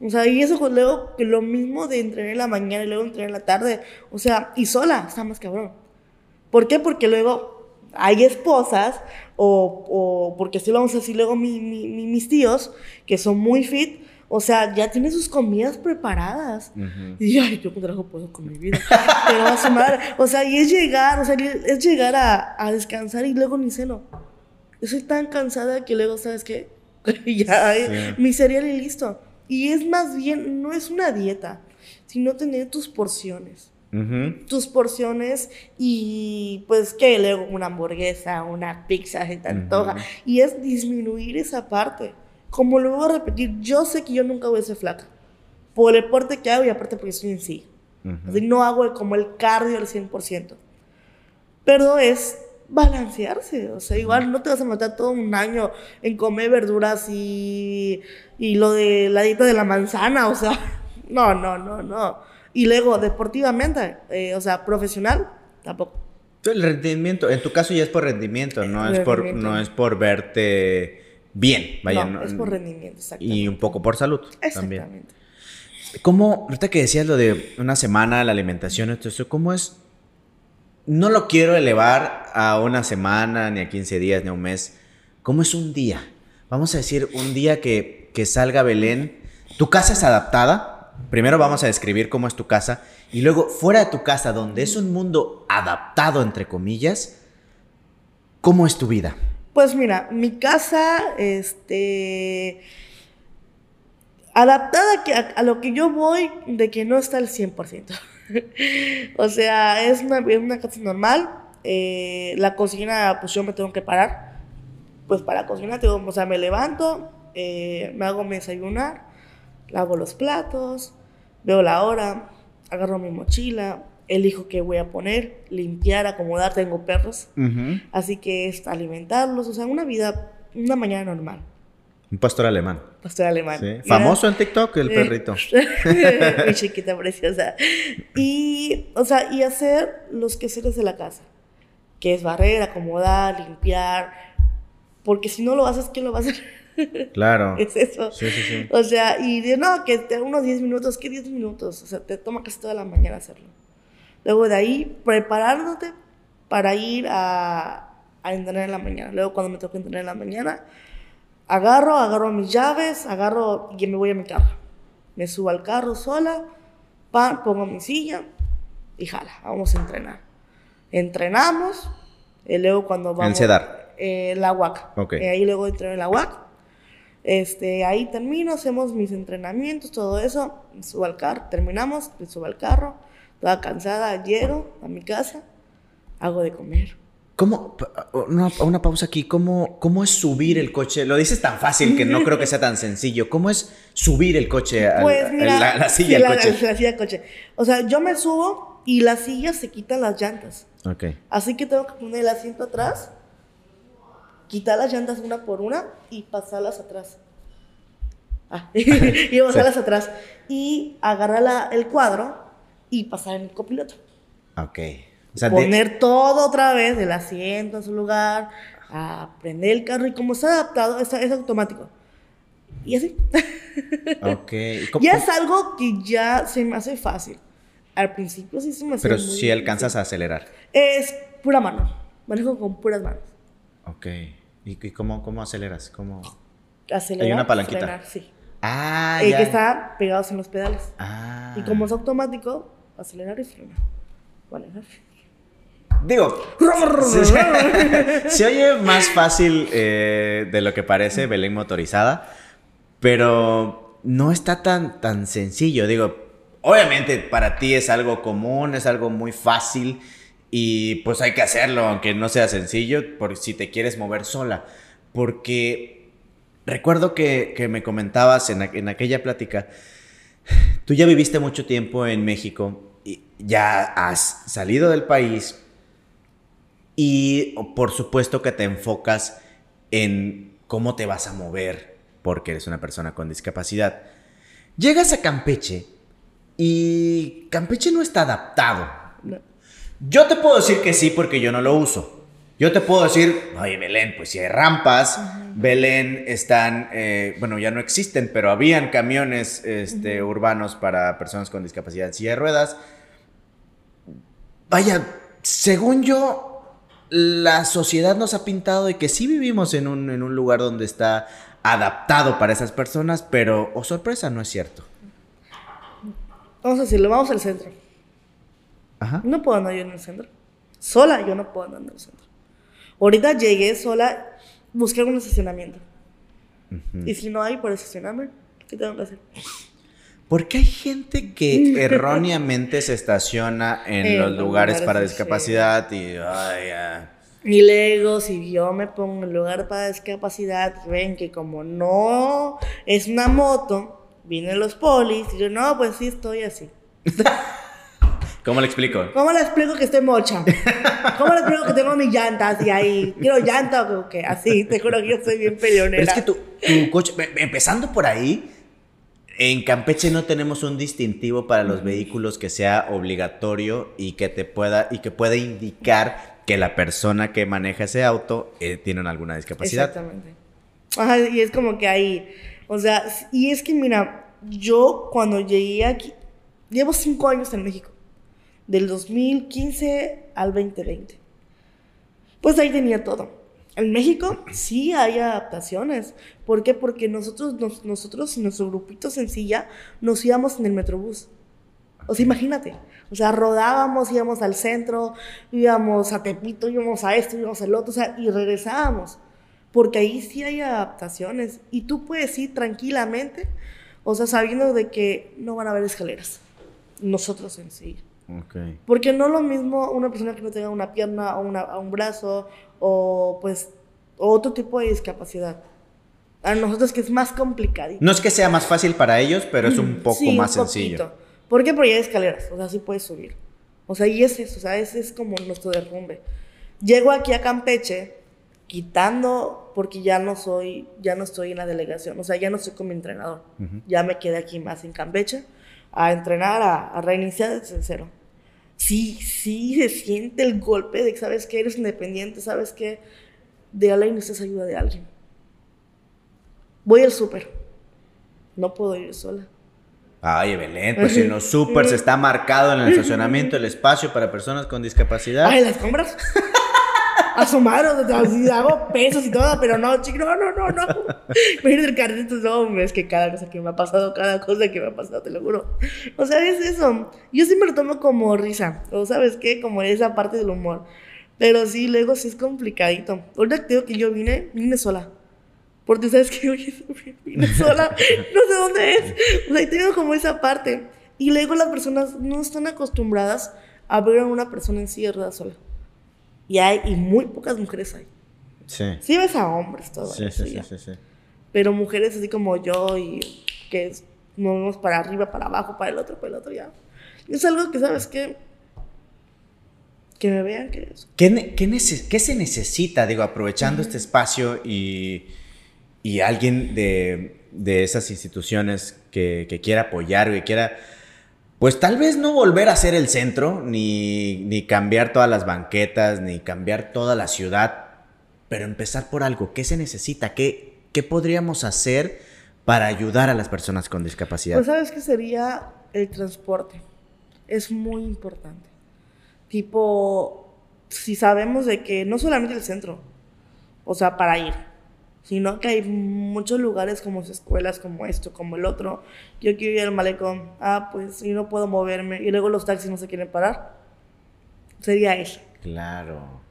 O sea, y eso pues luego, que lo mismo de entrenar en la mañana y luego entrenar en la tarde. O sea, y sola, está más cabrón. ¿Por qué? Porque luego hay esposas, o, o porque si lo vamos a decir luego mi, mi, mis tíos, que son muy fit, o sea, ya tienen sus comidas preparadas. Y yo, ay, yo trabajo puedo con mi vida. Pero a su madre. O sea, y es llegar, o sea, es llegar a, a descansar y luego ni ceno. Yo soy tan cansada que luego, ¿sabes qué? ya, eh, mi cereal y listo. Y es más bien, no es una dieta, sino tener tus porciones. Tus porciones y pues que luego una hamburguesa, una pizza se te antoja. Y es disminuir esa parte. Como lo voy a repetir, yo sé que yo nunca voy a ser flaca. Por el deporte que hago y aparte porque soy en sí. Así no hago como el cardio al 100%. Pero es balancearse. O sea, igual no te vas a matar todo un año en comer verduras y, y lo de la dieta de la manzana. O sea, no, no, no, no. Y luego, deportivamente, eh, o sea, profesional, tampoco.
El rendimiento, en tu caso ya es por rendimiento, no, es por, no es por verte bien. Vaya,
no, es por rendimiento, exactamente.
Y un poco por salud exactamente. también. ¿Cómo, ahorita que decías lo de una semana, la alimentación, esto, ¿cómo es no lo quiero elevar a una semana, ni a 15 días, ni a un mes. ¿Cómo es un día? Vamos a decir, un día que, que salga Belén. Tu casa es adaptada. Primero vamos a describir cómo es tu casa. Y luego, fuera de tu casa, donde es un mundo adaptado, entre comillas, ¿cómo es tu vida?
Pues mira, mi casa, este adaptada a, lo que yo voy de que no está al 100%. o sea, es una, una casa normal. Eh, la cocina, pues yo me tengo que parar. Pues para cocinar, tengo, o sea, me levanto, eh, me hago mi desayunar, lavo los platos, veo la hora, agarro mi mochila, elijo qué voy a poner, limpiar, acomodar, tengo perros. Así que es alimentarlos, o sea, una vida, una mañana normal.
Un pastor alemán.
Pastor alemán.
Famoso en TikTok, el perrito.
Mi chiquita preciosa. Y, o sea, y hacer los quehaceres de la casa. Que es barrer, acomodar, limpiar. Porque si no lo haces, ¿quién lo va a hacer?
Claro.
es eso.
Sí, sí, sí.
O sea, y de no, que te unos 10 minutos, ¿qué 10 minutos? O sea, te toma casi toda la mañana hacerlo. Luego de ahí, preparándote para ir a, a entrenar en la mañana. Luego, cuando me toca entrenar en la mañana, Agarro, agarro mis llaves, agarro y me voy a mi carro. Me subo al carro sola, pongo mi silla y jala, vamos a entrenar. Entrenamos, y luego cuando vamos...
En CEDAR.
Eh, la UAC.
Ok.
Eh, ahí luego entreno en la UAC. Este, ahí termino, hacemos mis entrenamientos, todo eso, subo al carro, terminamos, subo al carro, toda cansada, llego a mi casa, hago de comer.
¿Cómo? Una, una pausa aquí. ¿Cómo, ¿Cómo es subir el coche? Lo dices tan fácil que no creo que sea tan sencillo. ¿Cómo es subir el coche? al-
Pues mira,
la, la silla
sí,
al
la-
coche.
la silla al coche. O sea, yo me subo y las sillas se quitan las llantas.
Ok.
Así que tengo que poner el asiento atrás, quitar las llantas una por una y pasarlas atrás. Ah, y pasarlas atrás. Y agarrar la- el cuadro y pasar en el copiloto.
Ok. O sea, de-
Poner todo otra vez, el asiento en su lugar, a prender el carro y como está adaptado, es, es automático. Y así.
Ok. ¿Y cómo-
Ya es algo que ya se me hace fácil. Al principio sí se me hace
Pero
muy
si alcanzas a acelerar.
Es pura mano. Manejo con puras manos.
Ok. ¿Y, y cómo, cómo aceleras? ¿Cómo?
Acelerar,
Hay una palanquita.
frenar, sí.
Ah,
El
ya.
que está pegados en los pedales.
Ah.
Y como es automático, acelerar y frenar.
Digo, se, oye más fácil eh, de lo que parece Belén motorizada, pero no está tan, tan sencillo. Digo, obviamente para ti es algo común, es algo muy fácil y pues hay que hacerlo, aunque no sea sencillo, por si te quieres mover sola. Porque recuerdo que, que me comentabas en, en aquella plática, tú ya viviste mucho tiempo en México ya has salido del país y por supuesto que te enfocas en cómo te vas a mover porque eres una persona con discapacidad. Llegas a Campeche y Campeche no está adaptado. Yo te puedo decir que sí porque yo no lo uso. Yo te puedo decir, oye Belén, pues si hay rampas, Belén están, eh, bueno, ya no existen, pero habían camiones este, urbanos para personas con discapacidad en silla de ruedas. Vaya, según yo, la sociedad nos ha pintado de que sí vivimos en un, en un lugar donde está adaptado para esas personas, pero, oh sorpresa, no es cierto.
Vamos a decirlo, vamos al centro.
Ajá.
No puedo andar yo en el centro. Sola yo no puedo andar en el centro. Ahorita llegué sola, busqué un estacionamiento. Y si no hay por estacionarme, ¿qué tengo que hacer?
Porque hay gente que erróneamente se estaciona en
En
los
los
lugares
lugares
para discapacidad y ay.
Y luego, si yo me pongo en lugar para discapacidad, ven que como no es una moto, vienen los polis, y yo, no, pues sí estoy así.
¿Cómo le explico?
¿Cómo le explico que estoy mocha? ¿Cómo le explico que tengo mis llantas y ahí? ¿Quiero llanta o qué? Así, te juro que yo soy bien peleonera.
Pero es que tu, tu coche, em- empezando por ahí, en Campeche no tenemos un distintivo para los vehículos que sea obligatorio y que te pueda y que pueda indicar que la persona que maneja ese auto eh, tiene alguna discapacidad.
Exactamente. Ajá, y es como que ahí, o sea, y es que mira, yo cuando llegué aquí, llevo cinco años en México, del 2015 al 2020. Pues ahí tenía todo. En México sí hay adaptaciones. ¿Por qué? Porque nosotros, nos- nosotros y nuestro grupito sencilla nos íbamos en el metrobús. O sea, imagínate. O sea, rodábamos, íbamos al centro, íbamos a Tepito, íbamos a esto, íbamos al otro, o sea, y regresábamos. Porque ahí sí hay adaptaciones. Y tú puedes ir tranquilamente, o sea, sabiendo de que no van a haber escaleras. Nosotros en sí.
Ok.
Porque no es lo mismo una persona que no tenga una pierna o una- un brazo o pues otro tipo de discapacidad. A nosotros que es más complicado.
No es que sea más fácil para ellos, pero es un poco
Sí,
más
un
sencillo.
¿Por qué? Porque hay escaleras, o sea, sí puedes subir. O sea, y es eso, o sea, ese es como nuestro derrumbe. Llego aquí a Campeche quitando, porque ya no soy, ya no estoy en la delegación, o sea, ya no estoy con mi entrenador. Ya me quedé aquí más en Campeche a entrenar, a, a reiniciar desde cero. Sí, sí se siente el golpe de que sabes que eres independiente, sabes que de alguien necesitas ayuda de alguien. Voy al súper. No puedo ir sola.
Ay, Belén, pues en los supers está marcado en el estacionamiento el espacio para personas con discapacidad.
Ay, las compras. asomar, o sea, así hago pesos y todo, pero no, chico, no, no, no, no. Imagínate el carrito, no, es que cada cosa que me ha pasado, cada cosa que me ha pasado, te lo juro. O sea, es eso. Yo siempre lo tomo como risa, o sabes qué, como esa parte del humor. Pero sí, luego sí es complicadito. Ahorita te digo que yo vine, vine sola. Porque sabes que oye, vine sola, no sé dónde es. O sea, tengo como esa parte. Y luego las personas no están acostumbradas a ver a una persona en silla de sola. Y hay, y muy pocas mujeres hay. Sí. Sí ves a hombres todo. Sí, sí, sí, sí, Pero mujeres así como yo y que nos vemos para arriba, para abajo, para el otro, para el otro, ya. Es algo que, ¿sabes qué? Que me vean que es.
¿Qué, qué, se necesita, digo, aprovechando este espacio y, y alguien de, de, esas instituciones que, que quiera apoyar o que quiera pues tal vez no volver a ser el centro, ni, cambiar todas las banquetas, ni cambiar toda la ciudad, pero empezar por algo. ¿Qué se necesita? ¿Qué, qué podríamos hacer para ayudar a las personas con discapacidad?
Pues sabes que sería el transporte. Es muy importante. Tipo, si sabemos de que no solamente el centro, o sea, para ir, sino que hay muchos lugares como escuelas como esto, como el otro. Yo quiero ir al malecón, ah, pues yo no puedo moverme y luego los taxis no se quieren parar. Sería eso.
Claro.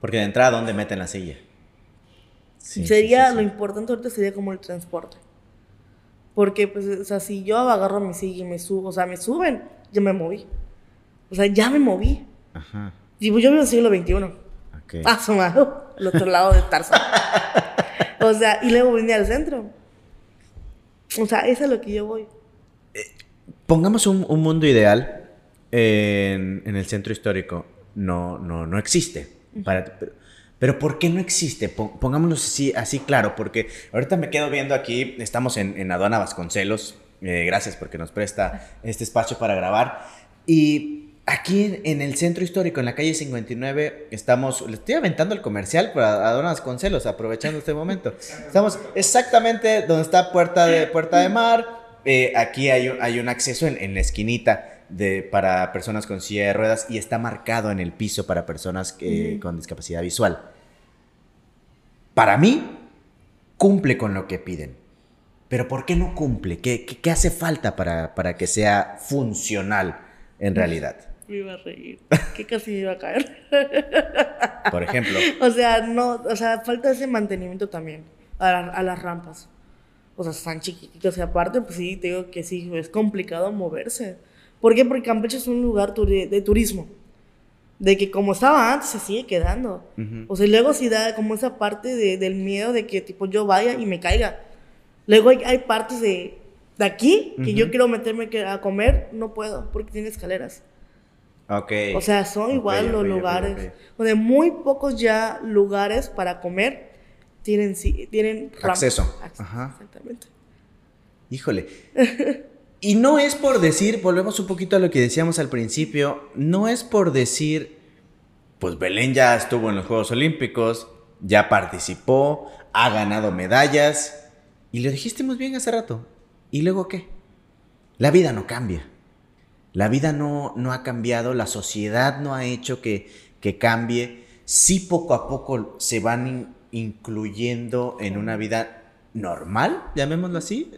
Porque de entrada, ¿dónde meten la silla?
sería, lo importante ahorita sería como el transporte. Porque, pues, o sea, si yo agarro mi silla y me subo, o sea, me suben, yo me moví. O sea, ya me moví. Ajá. Y pues yo vivo en el siglo XXI. Okay. Paso, el otro lado de Tarzán. O sea, y luego venía al centro. O sea, eso es lo que yo voy.
Eh, pongamos un, mundo ideal en, el centro histórico. No, no, no existe. pero, ¿por qué no existe? Pongámoslo así, así claro, porque ahorita me quedo viendo aquí, estamos en, en Aduana Vasconcelos. Eh, gracias porque nos presta este espacio para grabar. Y Aquí en, el centro histórico, en la calle 59, estamos, le estoy aventando el comercial para Donas Concelos, aprovechando este momento. Estamos exactamente donde está Puerta de, Puerta de Mar. Eh, aquí hay un, hay un acceso en, la esquinita de, para personas con silla de ruedas y está marcado en el piso para personas con discapacidad visual. Para mí, cumple con lo que piden. Pero ¿por qué no cumple? ¿Qué, qué, hace falta para, para que sea funcional en realidad?
Me iba a reír. Que casi me iba a caer.
Por ejemplo.
O sea, no, o sea, falta ese mantenimiento también a, las rampas. O sea, están chiquititos y aparte, pues sí, te digo que sí, es complicado moverse. ¿Por qué? Porque Campeche es un lugar de turismo. De que como estaba antes, se sigue quedando. O sea, luego sí da como esa parte de, del miedo de que tipo yo vaya y me caiga. Luego hay, hay partes de, de aquí que yo quiero meterme a comer, no puedo, porque tiene escaleras. O sea, son igual los lugares. donde muy pocos ya lugares para comer tienen, tienen
acceso. Ajá. Exactamente. Híjole. y no es por decir, volvemos un poquito a lo que decíamos al principio, no es por decir, pues Belén ya estuvo en los Juegos Olímpicos, ya participó, ha ganado medallas, y lo dijiste muy bien hace rato. ¿Y luego qué? La vida no cambia. La vida no, no ha cambiado, la sociedad no ha hecho que, que cambie. Sí poco a poco se van incluyendo en una vida normal, llamémoslo así,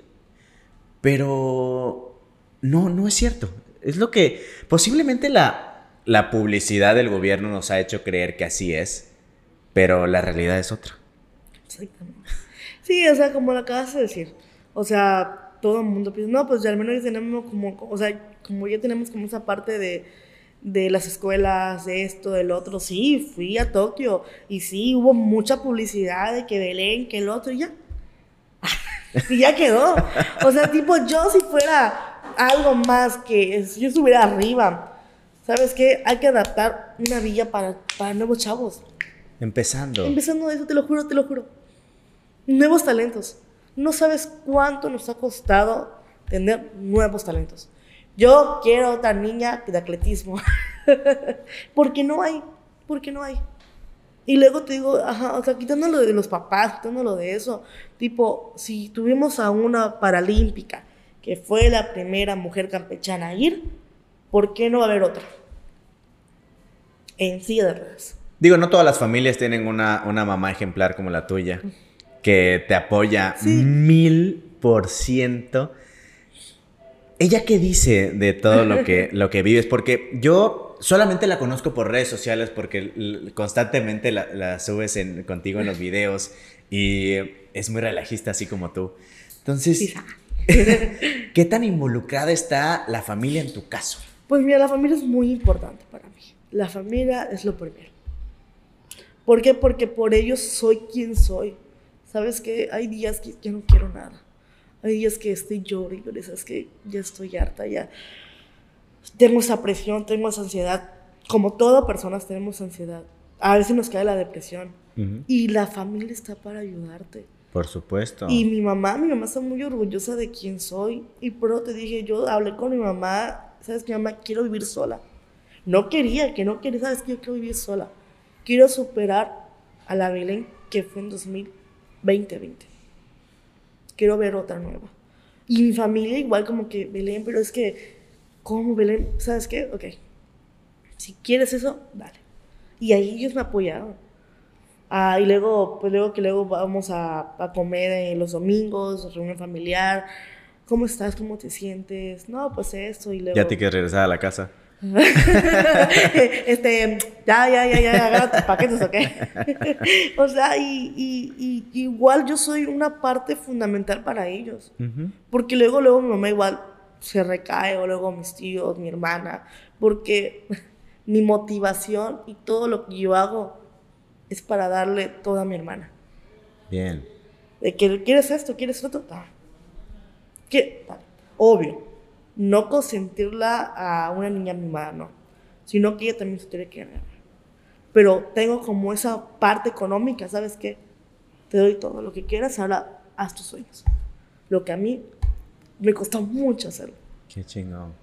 pero no, no es cierto. Es lo que posiblemente la, la publicidad del gobierno nos ha hecho creer que así es, pero la realidad es otra.
Sí, o sea, como lo acabas de decir, o sea, todo el mundo piensa, no, pues ya al menos tenemos como, o sea, como ya tenemos como esa parte de, de las escuelas, de esto, del otro, sí, fui a Tokio y sí, hubo mucha publicidad de que Belén, que el otro, y ya. y ya quedó. O sea, tipo, yo si fuera algo más que si yo estuviera arriba, ¿sabes qué? Hay que adaptar una villa para, para nuevos chavos.
Empezando.
Empezando eso, te lo juro, te lo juro. Nuevos talentos. No sabes cuánto nos ha costado tener nuevos talentos. Yo quiero otra niña de atletismo. porque no hay, porque no hay. Y luego te digo, ajá, o sea, quitándolo de los papás, quitándolo de eso. Tipo, si tuvimos a una paralímpica que fue la primera mujer campechana a ir, ¿por qué no va a haber otra? En silla de ruedas.
Digo, no todas las familias tienen una, una mamá ejemplar como la tuya, que te apoya mil por ciento. ¿Ella qué dice de todo lo que, lo que vives? Porque yo solamente la conozco por redes sociales porque constantemente la, subes en, contigo en los videos y es muy relajista así como tú. Entonces, ¿qué tan involucrada está la familia en tu caso?
Pues mira, la familia es muy importante para mí. La familia es lo primero. ¿Por qué? Porque por ellos soy quien soy. ¿Sabes que Hay días que ya no quiero nada. Hay días que estoy llorando y sabes que ya estoy harta, ya tengo esa presión, tengo esa ansiedad. Como todas personas tenemos ansiedad. A veces nos cae la depresión. Y la familia está para ayudarte.
Por supuesto.
Y mi mamá, mi mamá está muy orgullosa de quién soy. Y pero te dije, yo hablé con mi mamá, ¿sabes qué, mamá? Quiero vivir sola. No quería, que no quería, ¿sabes qué? Yo quiero vivir sola. Quiero superar a la Belén que fue en 2020. Quiero ver otra nueva. Y mi familia igual como que, Belén, pero es que, ¿cómo Belén? ¿Sabes qué? Ok. Si quieres eso, dale. Y ahí ellos me apoyaron. Ah, y luego, pues luego que luego vamos a, a comer en los domingos, reunión familiar. ¿Cómo estás? ¿Cómo te sientes? No, pues esto y luego...
Ya te quieres regresar a la casa.
este, ya, ya, ya, ya, agarra tus paquetes, ¿ok? o sea, y, y, igual yo soy una parte fundamental para ellos. Porque luego, luego mi mamá igual se recae, o luego mis tíos, mi hermana, porque mi motivación y todo lo que yo hago es para darle todo a mi hermana.
Bien.
De que quieres esto, quieres ah. ¿Qué? Obvio no consentirla a una niña mimada, no, sino que ella también se tiene que ganar. Pero tengo como esa parte económica, ¿sabes qué? Te doy todo lo que quieras, ahora haz tus sueños. Lo que a mí me costó mucho hacerlo.
Qué chingón.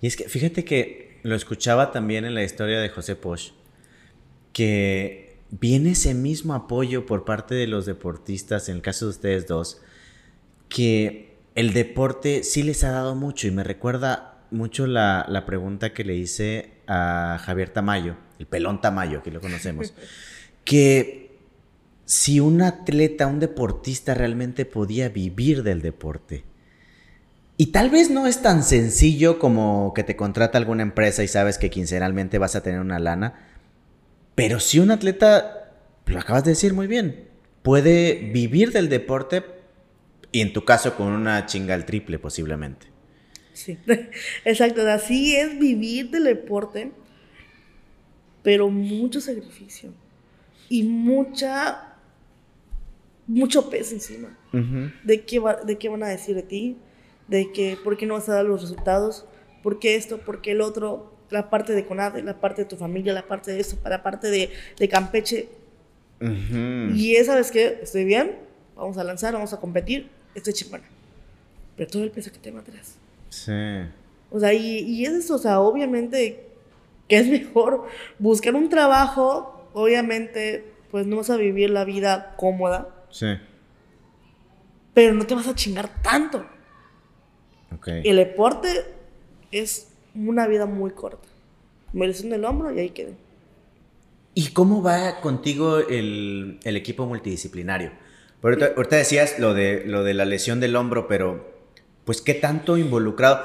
Y es que fíjate que lo escuchaba también en la historia de José Posch, que viene ese mismo apoyo por parte de los deportistas, en el caso de ustedes dos, que el deporte sí les ha dado mucho y me recuerda mucho la, pregunta que le hice a Javier Tamayo, el pelón Tamayo, que lo conocemos, que si un atleta, un deportista realmente podía vivir del deporte. Y tal vez no es tan sencillo como que te contrata alguna empresa y sabes que quincenalmente vas a tener una lana, pero si un atleta, lo acabas de decir muy bien, puede vivir del deporte y en tu caso con una chinga al triple posiblemente.
Sí, exacto. Así es vivir del deporte, pero mucho sacrificio y mucha, mucho peso encima. de, qué ¿De qué van a decir de ti? De que por qué no vas a dar los resultados, por qué esto, por qué el otro, la parte de CONADE, la parte de tu familia, la parte de esto, la parte de, de Campeche. Y esa vez que estoy bien, vamos a lanzar, vamos a competir, estoy chingona. Pero todo el peso que tengo atrás.
Sí.
O sea, y, y es eso, o sea, obviamente que es mejor buscar un trabajo, obviamente, pues no vas a vivir la vida cómoda.
Sí.
Pero no te vas a chingar tanto.
Ok.
El deporte es una vida muy corta. Me en el hombro y ahí quedé.
¿Y cómo va contigo el, el equipo multidisciplinario? Ahorita, decías lo de, lo de la lesión del hombro, pero pues qué tanto involucrado.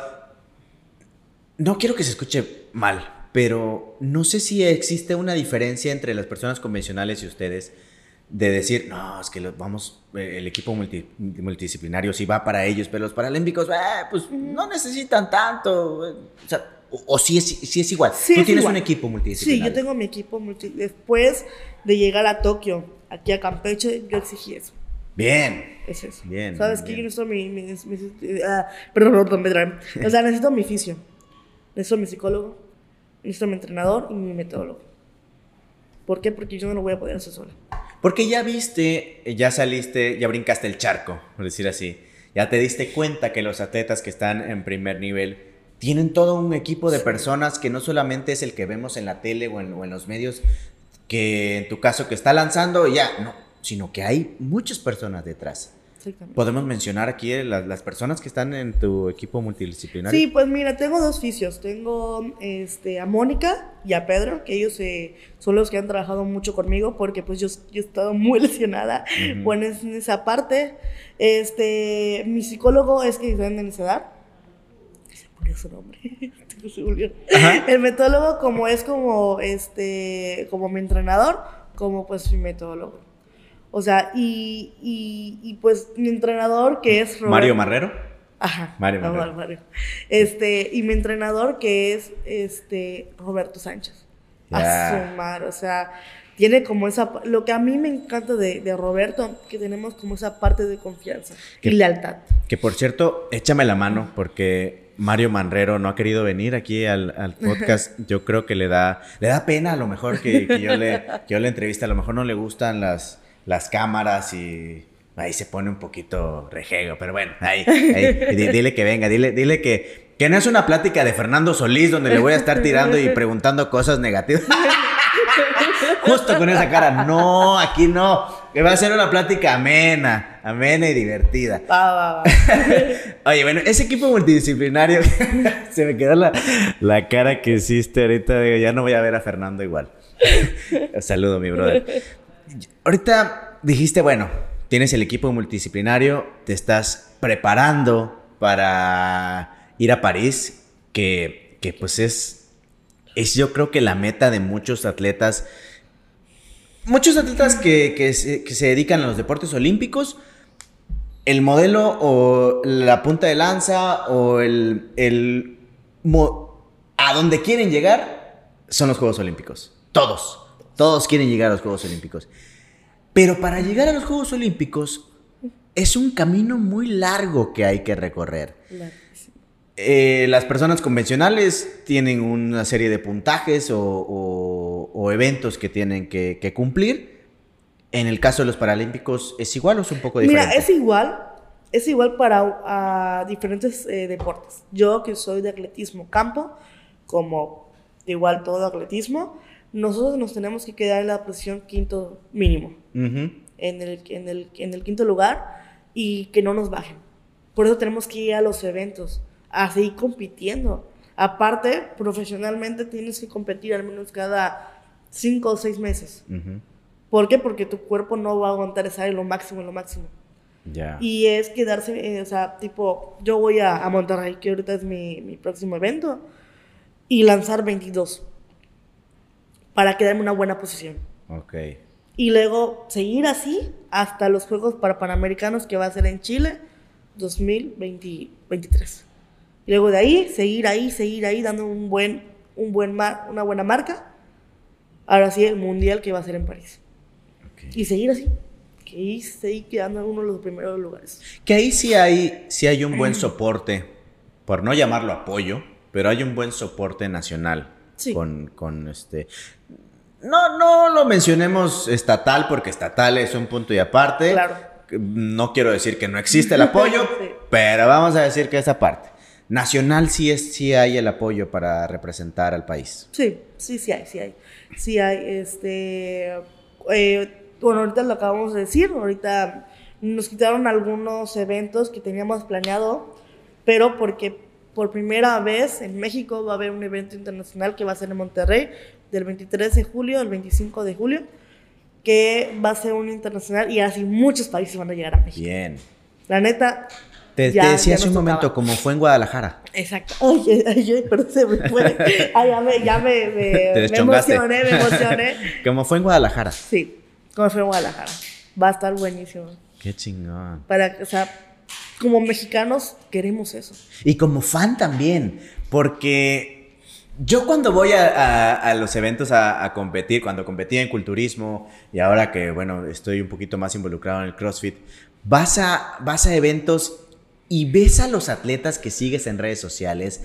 No quiero que se escuche mal, pero no sé si existe una diferencia entre las personas convencionales y ustedes de decir, no, es que vamos, eh, el equipo multidisciplinario sí va para ellos, pero los paralímpicos, eh, pues no necesitan tanto. O sea, o, sí, es, es igual. Tú tienes un equipo multidisciplinario.
Sí, yo tengo mi equipo multidisciplinario. Después de llegar a Tokio, aquí a Campeche, yo exigí eso.
Bien.
Es eso.
Bien.
¿Sabes qué? Yo necesito mi. mi, ah, perdón, perdón, perdón. O sea, necesito mi fisio. Necesito mi psicólogo. Necesito mi entrenador y mi metodólogo. ¿Por qué? Porque yo no lo voy a poder hacer sola.
Porque ya viste, ya saliste, ya brincaste el charco, por decir así. Ya te diste cuenta que los atletas que están en primer nivel tienen todo un equipo de personas que no solamente es el que vemos en la tele o en, o en los medios, que en tu caso que está lanzando, ya, no, sino que hay muchas personas detrás. ¿Podemos mencionar aquí las, las personas que están en tu equipo multidisciplinario?
Sí, pues mira, tengo dos fisios. Tengo este, a Mónica y a Pedro, que ellos eh, son los que han trabajado mucho conmigo porque pues yo, yo he estado muy lesionada
Ujú.
bueno, es en esa parte. Este, mi psicólogo es que en Necedad. Se murió su nombre. El metólogo como es como este como mi entrenador, como pues mi metólogo. O sea, y, y, y, pues mi entrenador que es Roberto-
Mario Marrero.
Ajá.
Mario Marrero.
Mario. Este, y mi entrenador que es este Roberto Sánchez. A
Ya.
su madre, o sea, tiene como esa lo que a mí me encanta de, de Roberto, que tenemos como esa parte de confianza y lealtad.
Que por cierto, échame la mano porque Mario Manrero no ha querido venir aquí al, al podcast. Yo creo que le da, le da pena a lo mejor que, que yo le, que yo le entreviste. A lo mejor no le gustan las, las cámaras y ahí se pone un poquito rejego. Pero bueno, ahí, ahí, di- dile que venga, dile, dile que, que no es una plática de Fernando Solís donde le voy a estar tirando y preguntando cosas negativas. Justo con esa cara, no, aquí no. Que va a ser una plática amena, amena y divertida.
Va, va, va.
Oye, bueno, ese equipo multidisciplinario, se me quedó la, la cara que hiciste ahorita. digo, ya no voy a ver a Fernando igual. Saludo, mi brother. Ahorita dijiste, bueno, tienes el equipo multidisciplinario, te estás preparando para ir a París, que, que pues es, es yo creo que la meta de muchos atletas. Muchos atletas que, que se, que se dedican a los deportes olímpicos, el modelo o la punta de lanza o el, el a donde quieren llegar son los Juegos Olímpicos. Todos. Todos quieren llegar a los Juegos Olímpicos. Pero para llegar a los Juegos Olímpicos es un camino muy largo que hay que recorrer. Eh, las personas convencionales tienen una serie de puntajes o, o- o eventos que tienen que, que cumplir. En el caso de los Paralímpicos, ¿es igual o es un poco diferente?
Mira, es igual, es igual para diferentes eh, deportes. Yo que soy de atletismo campo, como igual todo atletismo, nosotros nos tenemos que quedar en la posición quinto mínimo,
Ujú.
en el, en el, en el quinto lugar y que no nos bajen. Por eso tenemos que ir a los eventos, a seguir compitiendo. Aparte, profesionalmente tienes que competir al menos cada cinco o seis meses.
Ujú.
¿Por qué? Porque tu cuerpo no va a aguantar estar en lo máximo, en lo máximo.
Ya.
Y es quedarse, eh, o sea, tipo, yo voy a, a Monterrey, que ahorita es mi, mi próximo evento, y lanzar 22 para quedarme en una buena posición.
Ok.
Y luego seguir así hasta los Juegos para Panamericanos que va a ser en Chile 2023. Y luego de ahí, seguir ahí, seguir ahí, dando un buen, un buen mar- una buena marca. Ahora sí, el Mundial que va a ser en París.
ok.
Y seguir así. Que ahí seguir quedando en uno de los primeros lugares.
Que ahí sí hay, sí hay un buen soporte, por no llamarlo apoyo, pero hay un buen soporte nacional.
Sí.
Con, con este. No, no lo mencionemos estatal, porque estatal es un punto y aparte.
Claro.
No quiero decir que no existe el apoyo,
Sí.
pero vamos a decir que esa parte. Nacional sí es, sí hay el apoyo para representar al país.
Sí, sí, sí hay, sí hay. Sí hay, este... eh, bueno, ahorita lo acabamos de decir, ahorita nos quitaron algunos eventos que teníamos planeado, pero porque por primera vez en México va a haber un evento internacional que va a ser en Monterrey, del 23 de julio al 25 de julio, que va a ser un internacional y así muchos países van a llegar a México.
Bien.
La neta...
Te,
ya-
te decía hace un momento, como fue en Guadalajara.
Exacto. Ay, ay, perdón, se me fue. Ay, ya me, ya me, me,
Te
me
deschongaste.
emocioné, me emocioné.
Como fue en Guadalajara.
Sí, como fue en Guadalajara. Va a estar buenísimo.
Qué chingón.
Para, o sea, como mexicanos queremos eso.
Y como fan también, porque yo cuando voy a, a- a los eventos a, a competir, cuando competía en culturismo y ahora que, bueno, estoy un poquito más involucrado en el CrossFit, vas a, vas a eventos y ves a los atletas que sigues en redes sociales,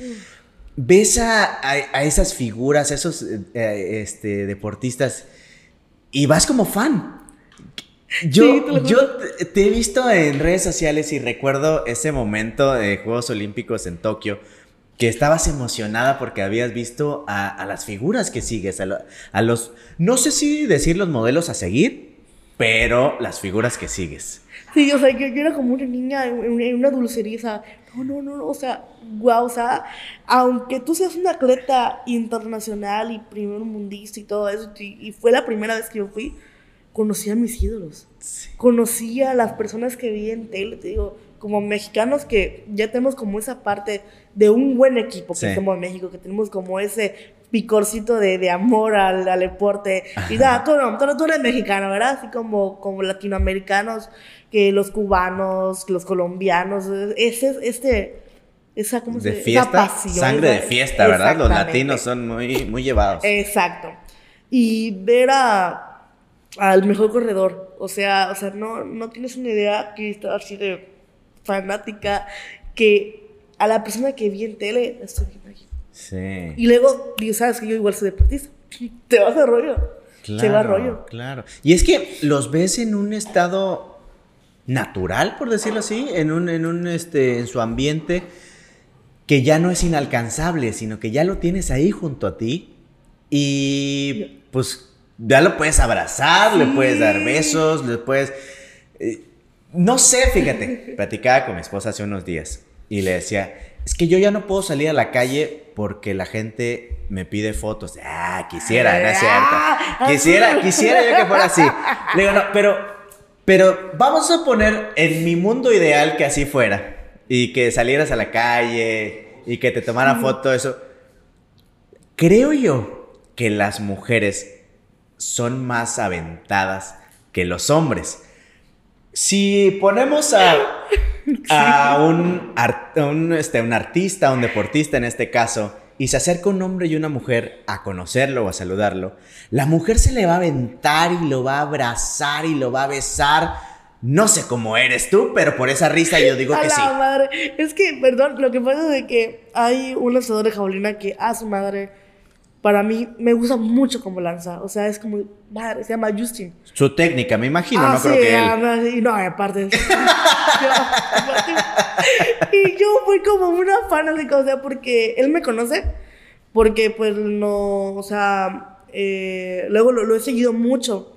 ves a, esas figuras, a esos eh, eh, este, deportistas y vas como fan. Yo,
Sí, te
yo te- te he visto en redes sociales y recuerdo ese momento de Juegos Olímpicos en Tokio que estabas emocionada porque habías visto a, a las figuras que sigues, a, lo- a los, no sé si decir los modelos a seguir, pero las figuras que sigues.
Sí, o sea, yo, yo era como una niña en, en una sea, no, no, no, no, o sea, guau, o sea, aunque tú seas una atleta internacional y primer mundista y todo eso, y, y fue la primera vez que yo fui, conocí a mis ídolos. Conocí a las personas que vi en tele, te digo, como mexicanos que ya tenemos como esa parte de un buen equipo que
Sí.
somos en México, que tenemos como ese picorcito de, de amor al, al deporte. Y nada, tú, no, tú, tú eres mexicano, ¿verdad? Así como, como latinoamericanos, que los cubanos, los colombianos, ese, este, esa, ¿cómo se
De?
Esa
fiesta,
pasión,
sangre de
esa-
fiesta, ¿verdad? Los latinos son muy, muy llevados.
Exacto. Y ver a, al mejor corredor. O sea, o sea no, no tienes una idea que estaba así de fanática que a la persona que vi en tele, estoy viendo aquí.
Sí.
Y luego, digo, sabes que yo igual soy deportista. Te vas a rollo. Se va a rollo.
Claro. Y es que los ves en un estado natural, por decirlo así, en un, en un, este, en su ambiente que ya no es inalcanzable, sino que ya lo tienes ahí junto a ti y pues ya lo puedes abrazar, le puedes dar besos, le puedes... eh, no sé, fíjate, platicaba con mi esposa hace unos días y le decía, es que yo ya no puedo salir a la calle porque la gente me pide fotos. Ah, quisiera, no es
Ah,
cierto. Quisiera, quisiera yo que fuera así. Le digo, no, pero, pero vamos a poner en mi mundo ideal que así fuera. Y que salieras a la calle y que te tomaran foto, eso. Creo yo que las mujeres son más aventadas que los hombres. Si ponemos a, a un, ar- a un, este, un artista, un deportista en este caso, y se acerca un hombre y una mujer a conocerlo o a saludarlo, la mujer se le va a aventar y lo va a abrazar y lo va a besar. No sé cómo eres tú, pero por esa risa yo digo
a
que
la
sí.
madre. Es que, perdón, lo que pasa es de que hay un lanzador de jaulina que a su madre, para mí, me gusta mucho como lanza. O sea, es como, madre, se llama Justin.
Su técnica, me imagino,
Ah,
no creo
sí,
que él.
ah, sí, no, aparte. yo- aparte- y yo fui como una fanática, o sea, porque él me conoce, porque pues no, o sea, eh, luego lo, lo he seguido mucho.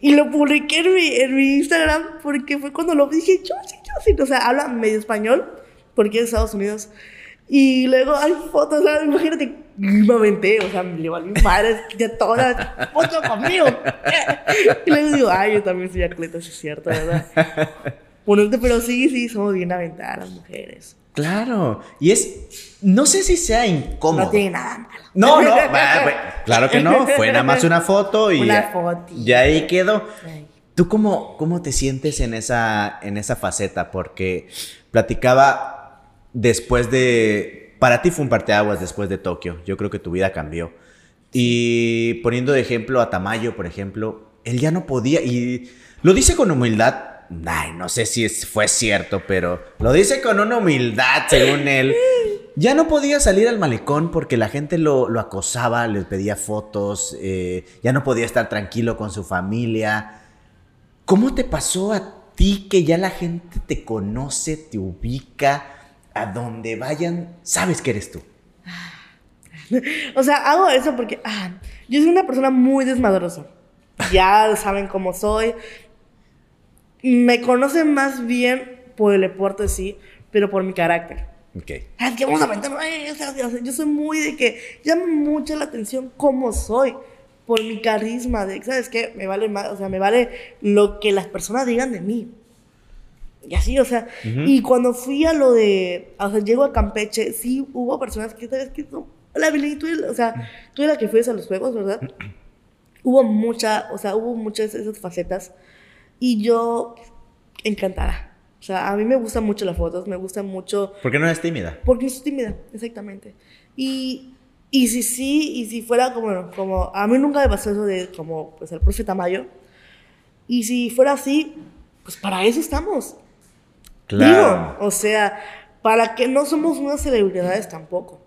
Y lo publiqué en mi, en mi Instagram porque fue cuando lo dije, yo sí, yo sí, o sea, habla medio español, porque es de Estados Unidos. Y luego hay fotos, o sea, imagínate, me aventé, o sea, me le valió madre, de todas, foto conmigo. Y luego digo, ay, yo también soy atleta, sí es cierto, ¿verdad? Ponerte, pero sí, sí, somos bien aventadas las mujeres.
Claro. Y es. No sé si sea incómodo.
No tiene nada malo.
No, no, claro que no, fue nada más una foto y
Una
ya, ya ahí quedó.
Ay.
¿Tú cómo, cómo te sientes en esa, en esa faceta? Porque platicaba después de... Para ti fue un parteaguas después de Tokio, yo creo que tu vida cambió. Y poniendo de ejemplo a Tamayo, por ejemplo, él ya no podía, y lo dice con humildad, ay, no sé si es- fue cierto, pero lo dice con una humildad, según él. Ya no podía salir al malecón porque la gente lo, acosaba, le pedía fotos, eh, ya no podía estar tranquilo con su familia. ¿Cómo te pasó a ti que ya la gente te conoce, te ubica, a donde vayan, sabes que eres tú?
O sea, hago eso porque ah, yo soy una persona muy desmadrosa. Ya saben cómo soy. Me conocen más bien por el deporte, sí, pero por mi carácter.
Ok.
Es que vamos a aventar. ay, o sea, yo soy muy de que llama mucho la atención cómo soy. Por mi carisma, de, ¿sabes qué? Me vale más, o sea, me vale lo que las personas digan de mí. Y así, o sea, y cuando fui a lo de, o sea, llego a Campeche, sí hubo personas que, ¿sabes qué? No, la Billy, tú, o sea, tú eres la que fuiste a los juegos, ¿verdad? hubo mucha, o sea, hubo muchas de esas facetas y yo encantada. O sea, a mí me gustan mucho las fotos, me gusta mucho
¿Por qué no eres tímida?
porque soy tímida, exactamente. Y, y si sí, y si fuera como, como, a mí nunca me pasó eso de como, pues, el profe Tamayo. Y si fuera así, pues para eso estamos. Digo, o sea, para que no somos unas celebridades tampoco.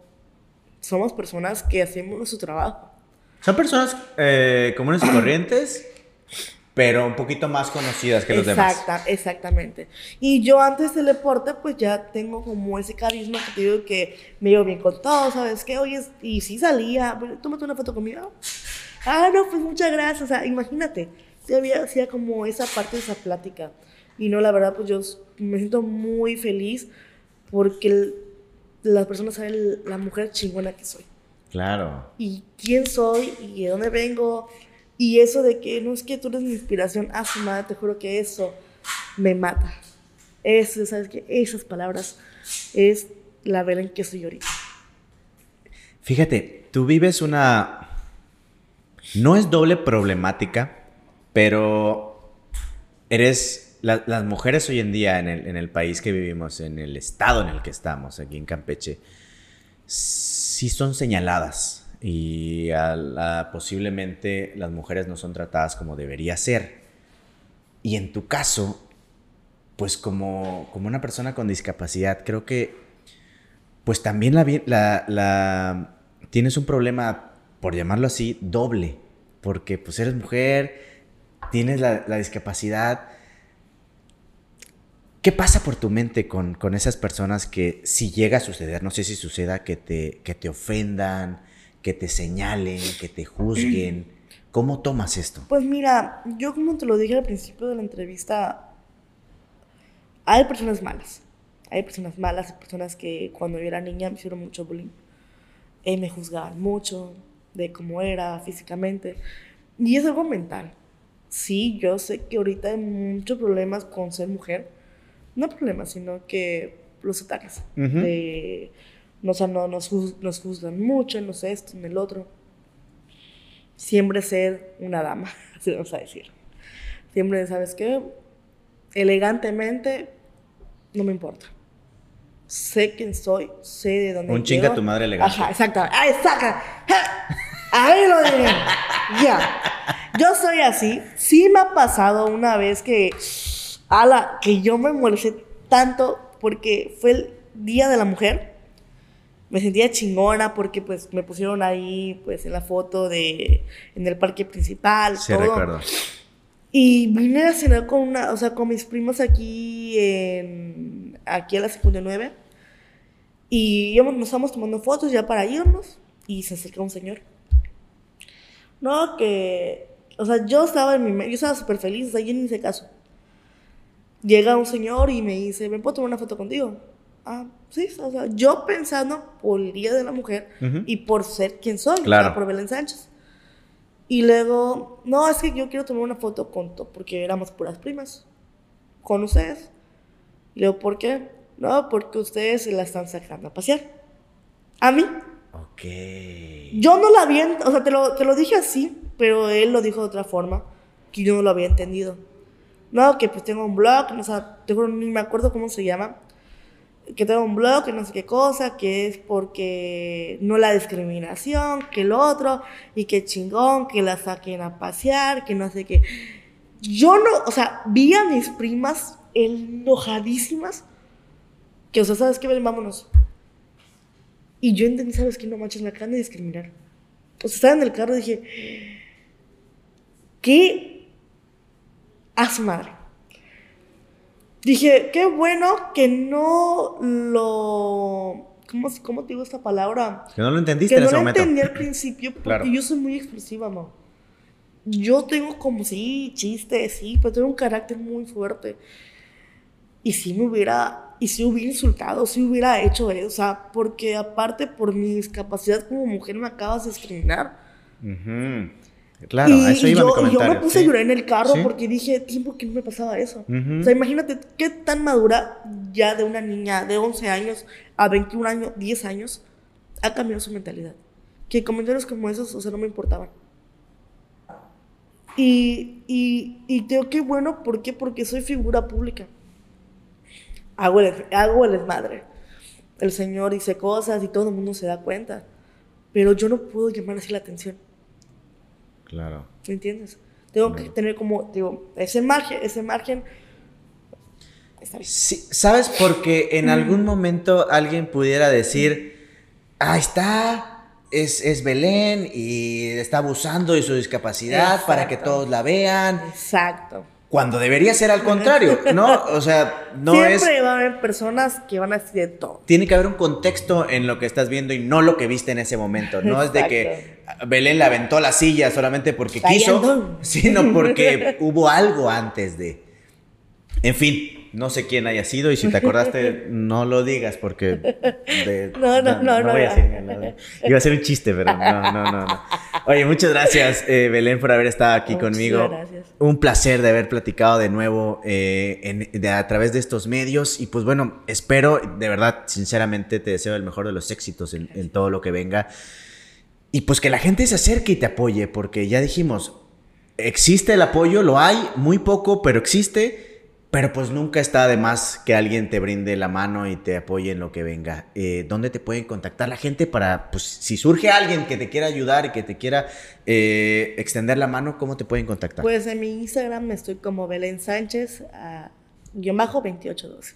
Somos personas que hacemos nuestro trabajo.
Son personas eh, comunes y corrientes, pero un poquito más conocidas que los demás.
Exacta, exactamente. Y yo antes del deporte, pues ya tengo como ese carisma que te digo que me llevo bien con todo, ¿sabes qué? Oye, y sí salía, tómate una foto conmigo. Ah, no, pues muchas gracias. O sea, imagínate, sí había, hacía como esa parte de esa plática. Y no, la verdad, pues yo me siento muy feliz porque las personas saben la mujer chingona que soy.
Claro.
Y quién soy y de dónde vengo. Y eso de que no es que tú eres mi inspiración, ah, su madre, te juro que eso me mata. Eso, ¿sabes qué? Esas palabras es la Belén que soy ahorita.
Fíjate, tú vives una... No es doble problemática, pero eres... las mujeres hoy en día en el, en el país que vivimos, en el estado en el que estamos, aquí en Campeche, sí son señaladas y posiblemente las mujeres no son tratadas como debería ser. Y en tu caso, pues como, como una persona con discapacidad, creo que pues también la, tienes un problema, por llamarlo así, doble, porque pues eres mujer, tienes la, la discapacidad. ¿Qué pasa por tu mente con, con, esas personas que si llega a suceder, no sé si suceda, que te, que te ofendan, que te señalen, que te juzguen? ¿Cómo tomas esto?
Pues mira, yo como te lo dije al principio de la entrevista, hay personas malas. Hay personas malas, hay personas que cuando yo era niña me hicieron mucho bullying. Y me juzgaban mucho de cómo era físicamente. Y es algo mental. Sí, yo sé que ahorita hay muchos problemas con ser mujer. No problemas, sino que los ataques. de, no, o no, nos, nos juzgan mucho, no sé esto, en el otro. Siempre ser una dama, así vamos a decir. Siempre, ¿sabes qué? Elegantemente, no me importa. Sé quién soy, sé de dónde
Un chinga tu madre elegante.
Ajá, exacto. Ahí saca. Ahí lo dije. Ya. Yo soy así. Sí me ha pasado una vez que, ala, que yo me molesté tanto porque fue el Día de la Mujer. Me sentía chingona porque pues me pusieron ahí pues en la foto de en el parque principal.
Sí, recuerdo.
Y vine a cenar con una, o sea, con mis primos aquí en, aquí a la secundaria 9. Y íbamos, nos estábamos tomando fotos ya para irnos. Y se acerca un señor. No, que, o sea, yo estaba en mi, yo estaba súper feliz, o sea, yo ni hice caso. Llega un señor y me dice, ¿me puedo tomar una foto contigo? Ah, sí, o sea, yo pensando por el Día de la Mujer y por ser quien soy, claro. por Belén Sánchez. Y luego, no, es que yo quiero tomar una foto con todo, porque éramos puras primas. Con ustedes. Y luego, ¿por qué? No, porque ustedes se la están sacando a pasear. A mí.
Ok.
Yo no la había, o sea, te lo, te lo dije así, pero él lo dijo de otra forma, que yo no lo había entendido. No, que pues tengo un blog, o sea, ni me acuerdo cómo se llama, que tengo un blog, que no sé qué cosa, que es porque no la discriminación, que el otro, y que chingón, que la saquen a pasear, que no sé qué. Yo no, o sea, vi a mis primas enojadísimas, que, o sea, ¿sabes qué? Ven, vámonos. Y yo entendí, ¿sabes qué? No manches, me acaban de discriminar. O sea, estaba en el carro y dije, ¿qué? Haz madre. Dije, qué bueno que no lo... ¿Cómo, cómo te digo esta palabra?
Que no lo entendiste que en no lo
entendí al principio porque yo soy muy expresiva, mamá. Yo tengo como, sí, chistes, sí, pero tengo un carácter muy fuerte. Y si me hubiera, y si hubiera insultado, si hubiera hecho eso, o sea, porque aparte por mi discapacidad como mujer me acabas de discriminar.
Claro, y, eso iba
yo,
mi comentario.
yo me puse a llorar en el carro porque dije, tiempo que no me pasaba eso. O sea, imagínate qué tan madura ya de una niña de 11 años a 21 años, 10 años, ha cambiado su mentalidad. Que comentarios como esos, o sea, no me importaban. Y, y, y tengo que bueno, ¿por qué? Porque soy figura pública. Hago el, hago el desmadre. El Señor dice cosas y todo el mundo se da cuenta. Pero yo no puedo llamar así la atención.
Claro.
¿Me entiendes? Tengo que tener como, digo, ese margen, ese margen.
Sí, ¿Sabes? Porque en algún momento alguien pudiera decir, ahí está, es, es, Belén y está abusando de su discapacidad para que todos la vean.
Exacto.
Cuando debería ser al contrario, ¿no? O sea, no
es... Siempre va a haber personas que van a decir todo.
Tiene que haber un contexto en lo que estás viendo y no lo que viste en ese momento. No es de que Belén le aventó la silla solamente porque quiso, sino porque hubo algo antes de... En fin, no sé quién haya sido y si te acordaste, no lo digas porque...
no, no, no, no,
voy a decir nada. Iba a ser un chiste, pero no, no, no. no. Oye, muchas gracias, eh, Belén, por haber estado aquí conmigo. Gracias. Un placer de haber platicado de nuevo eh, a través de estos medios. Y pues bueno, espero, de verdad, sinceramente, te deseo el mejor de los éxitos en, en todo lo que venga. Y pues que la gente se acerque y te apoye, porque ya dijimos, existe el apoyo, lo hay, muy poco, pero existe. Pero pues nunca está de más que alguien te brinde la mano y te apoye en lo que venga. Eh, ¿Dónde te pueden contactar la gente para, pues si surge alguien que te quiera ayudar y que te quiera eh, extender la mano, ¿cómo te pueden contactar?
Pues en mi Instagram estoy como Belén Sánchez, uh, guion bajo 2812.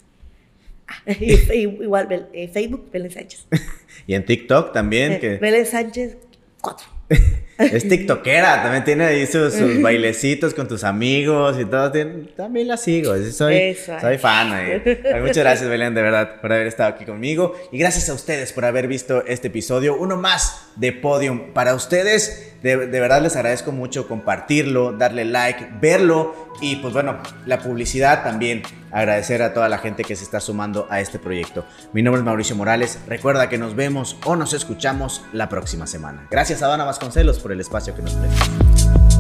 Ah, igual eh, Facebook, Belén Sánchez.
y en TikTok también.
que... Belén Sánchez 4.
Es tiktokera, también tiene ahí sus, bailecitos con tus amigos y todo. También la sigo, soy, soy fan. Muchas gracias, Belén, de verdad, por haber estado aquí conmigo. Y gracias a ustedes por haber visto este episodio, uno más de Podium. Para ustedes, de, de verdad les agradezco mucho compartirlo, darle like, verlo y pues bueno, la publicidad también. Agradecer a toda la gente que se está sumando a este proyecto. Mi nombre es Mauricio Morales. Recuerda que nos vemos o nos escuchamos la próxima semana. Gracias a Dana Vasconcelos por por el espacio que nos prestas.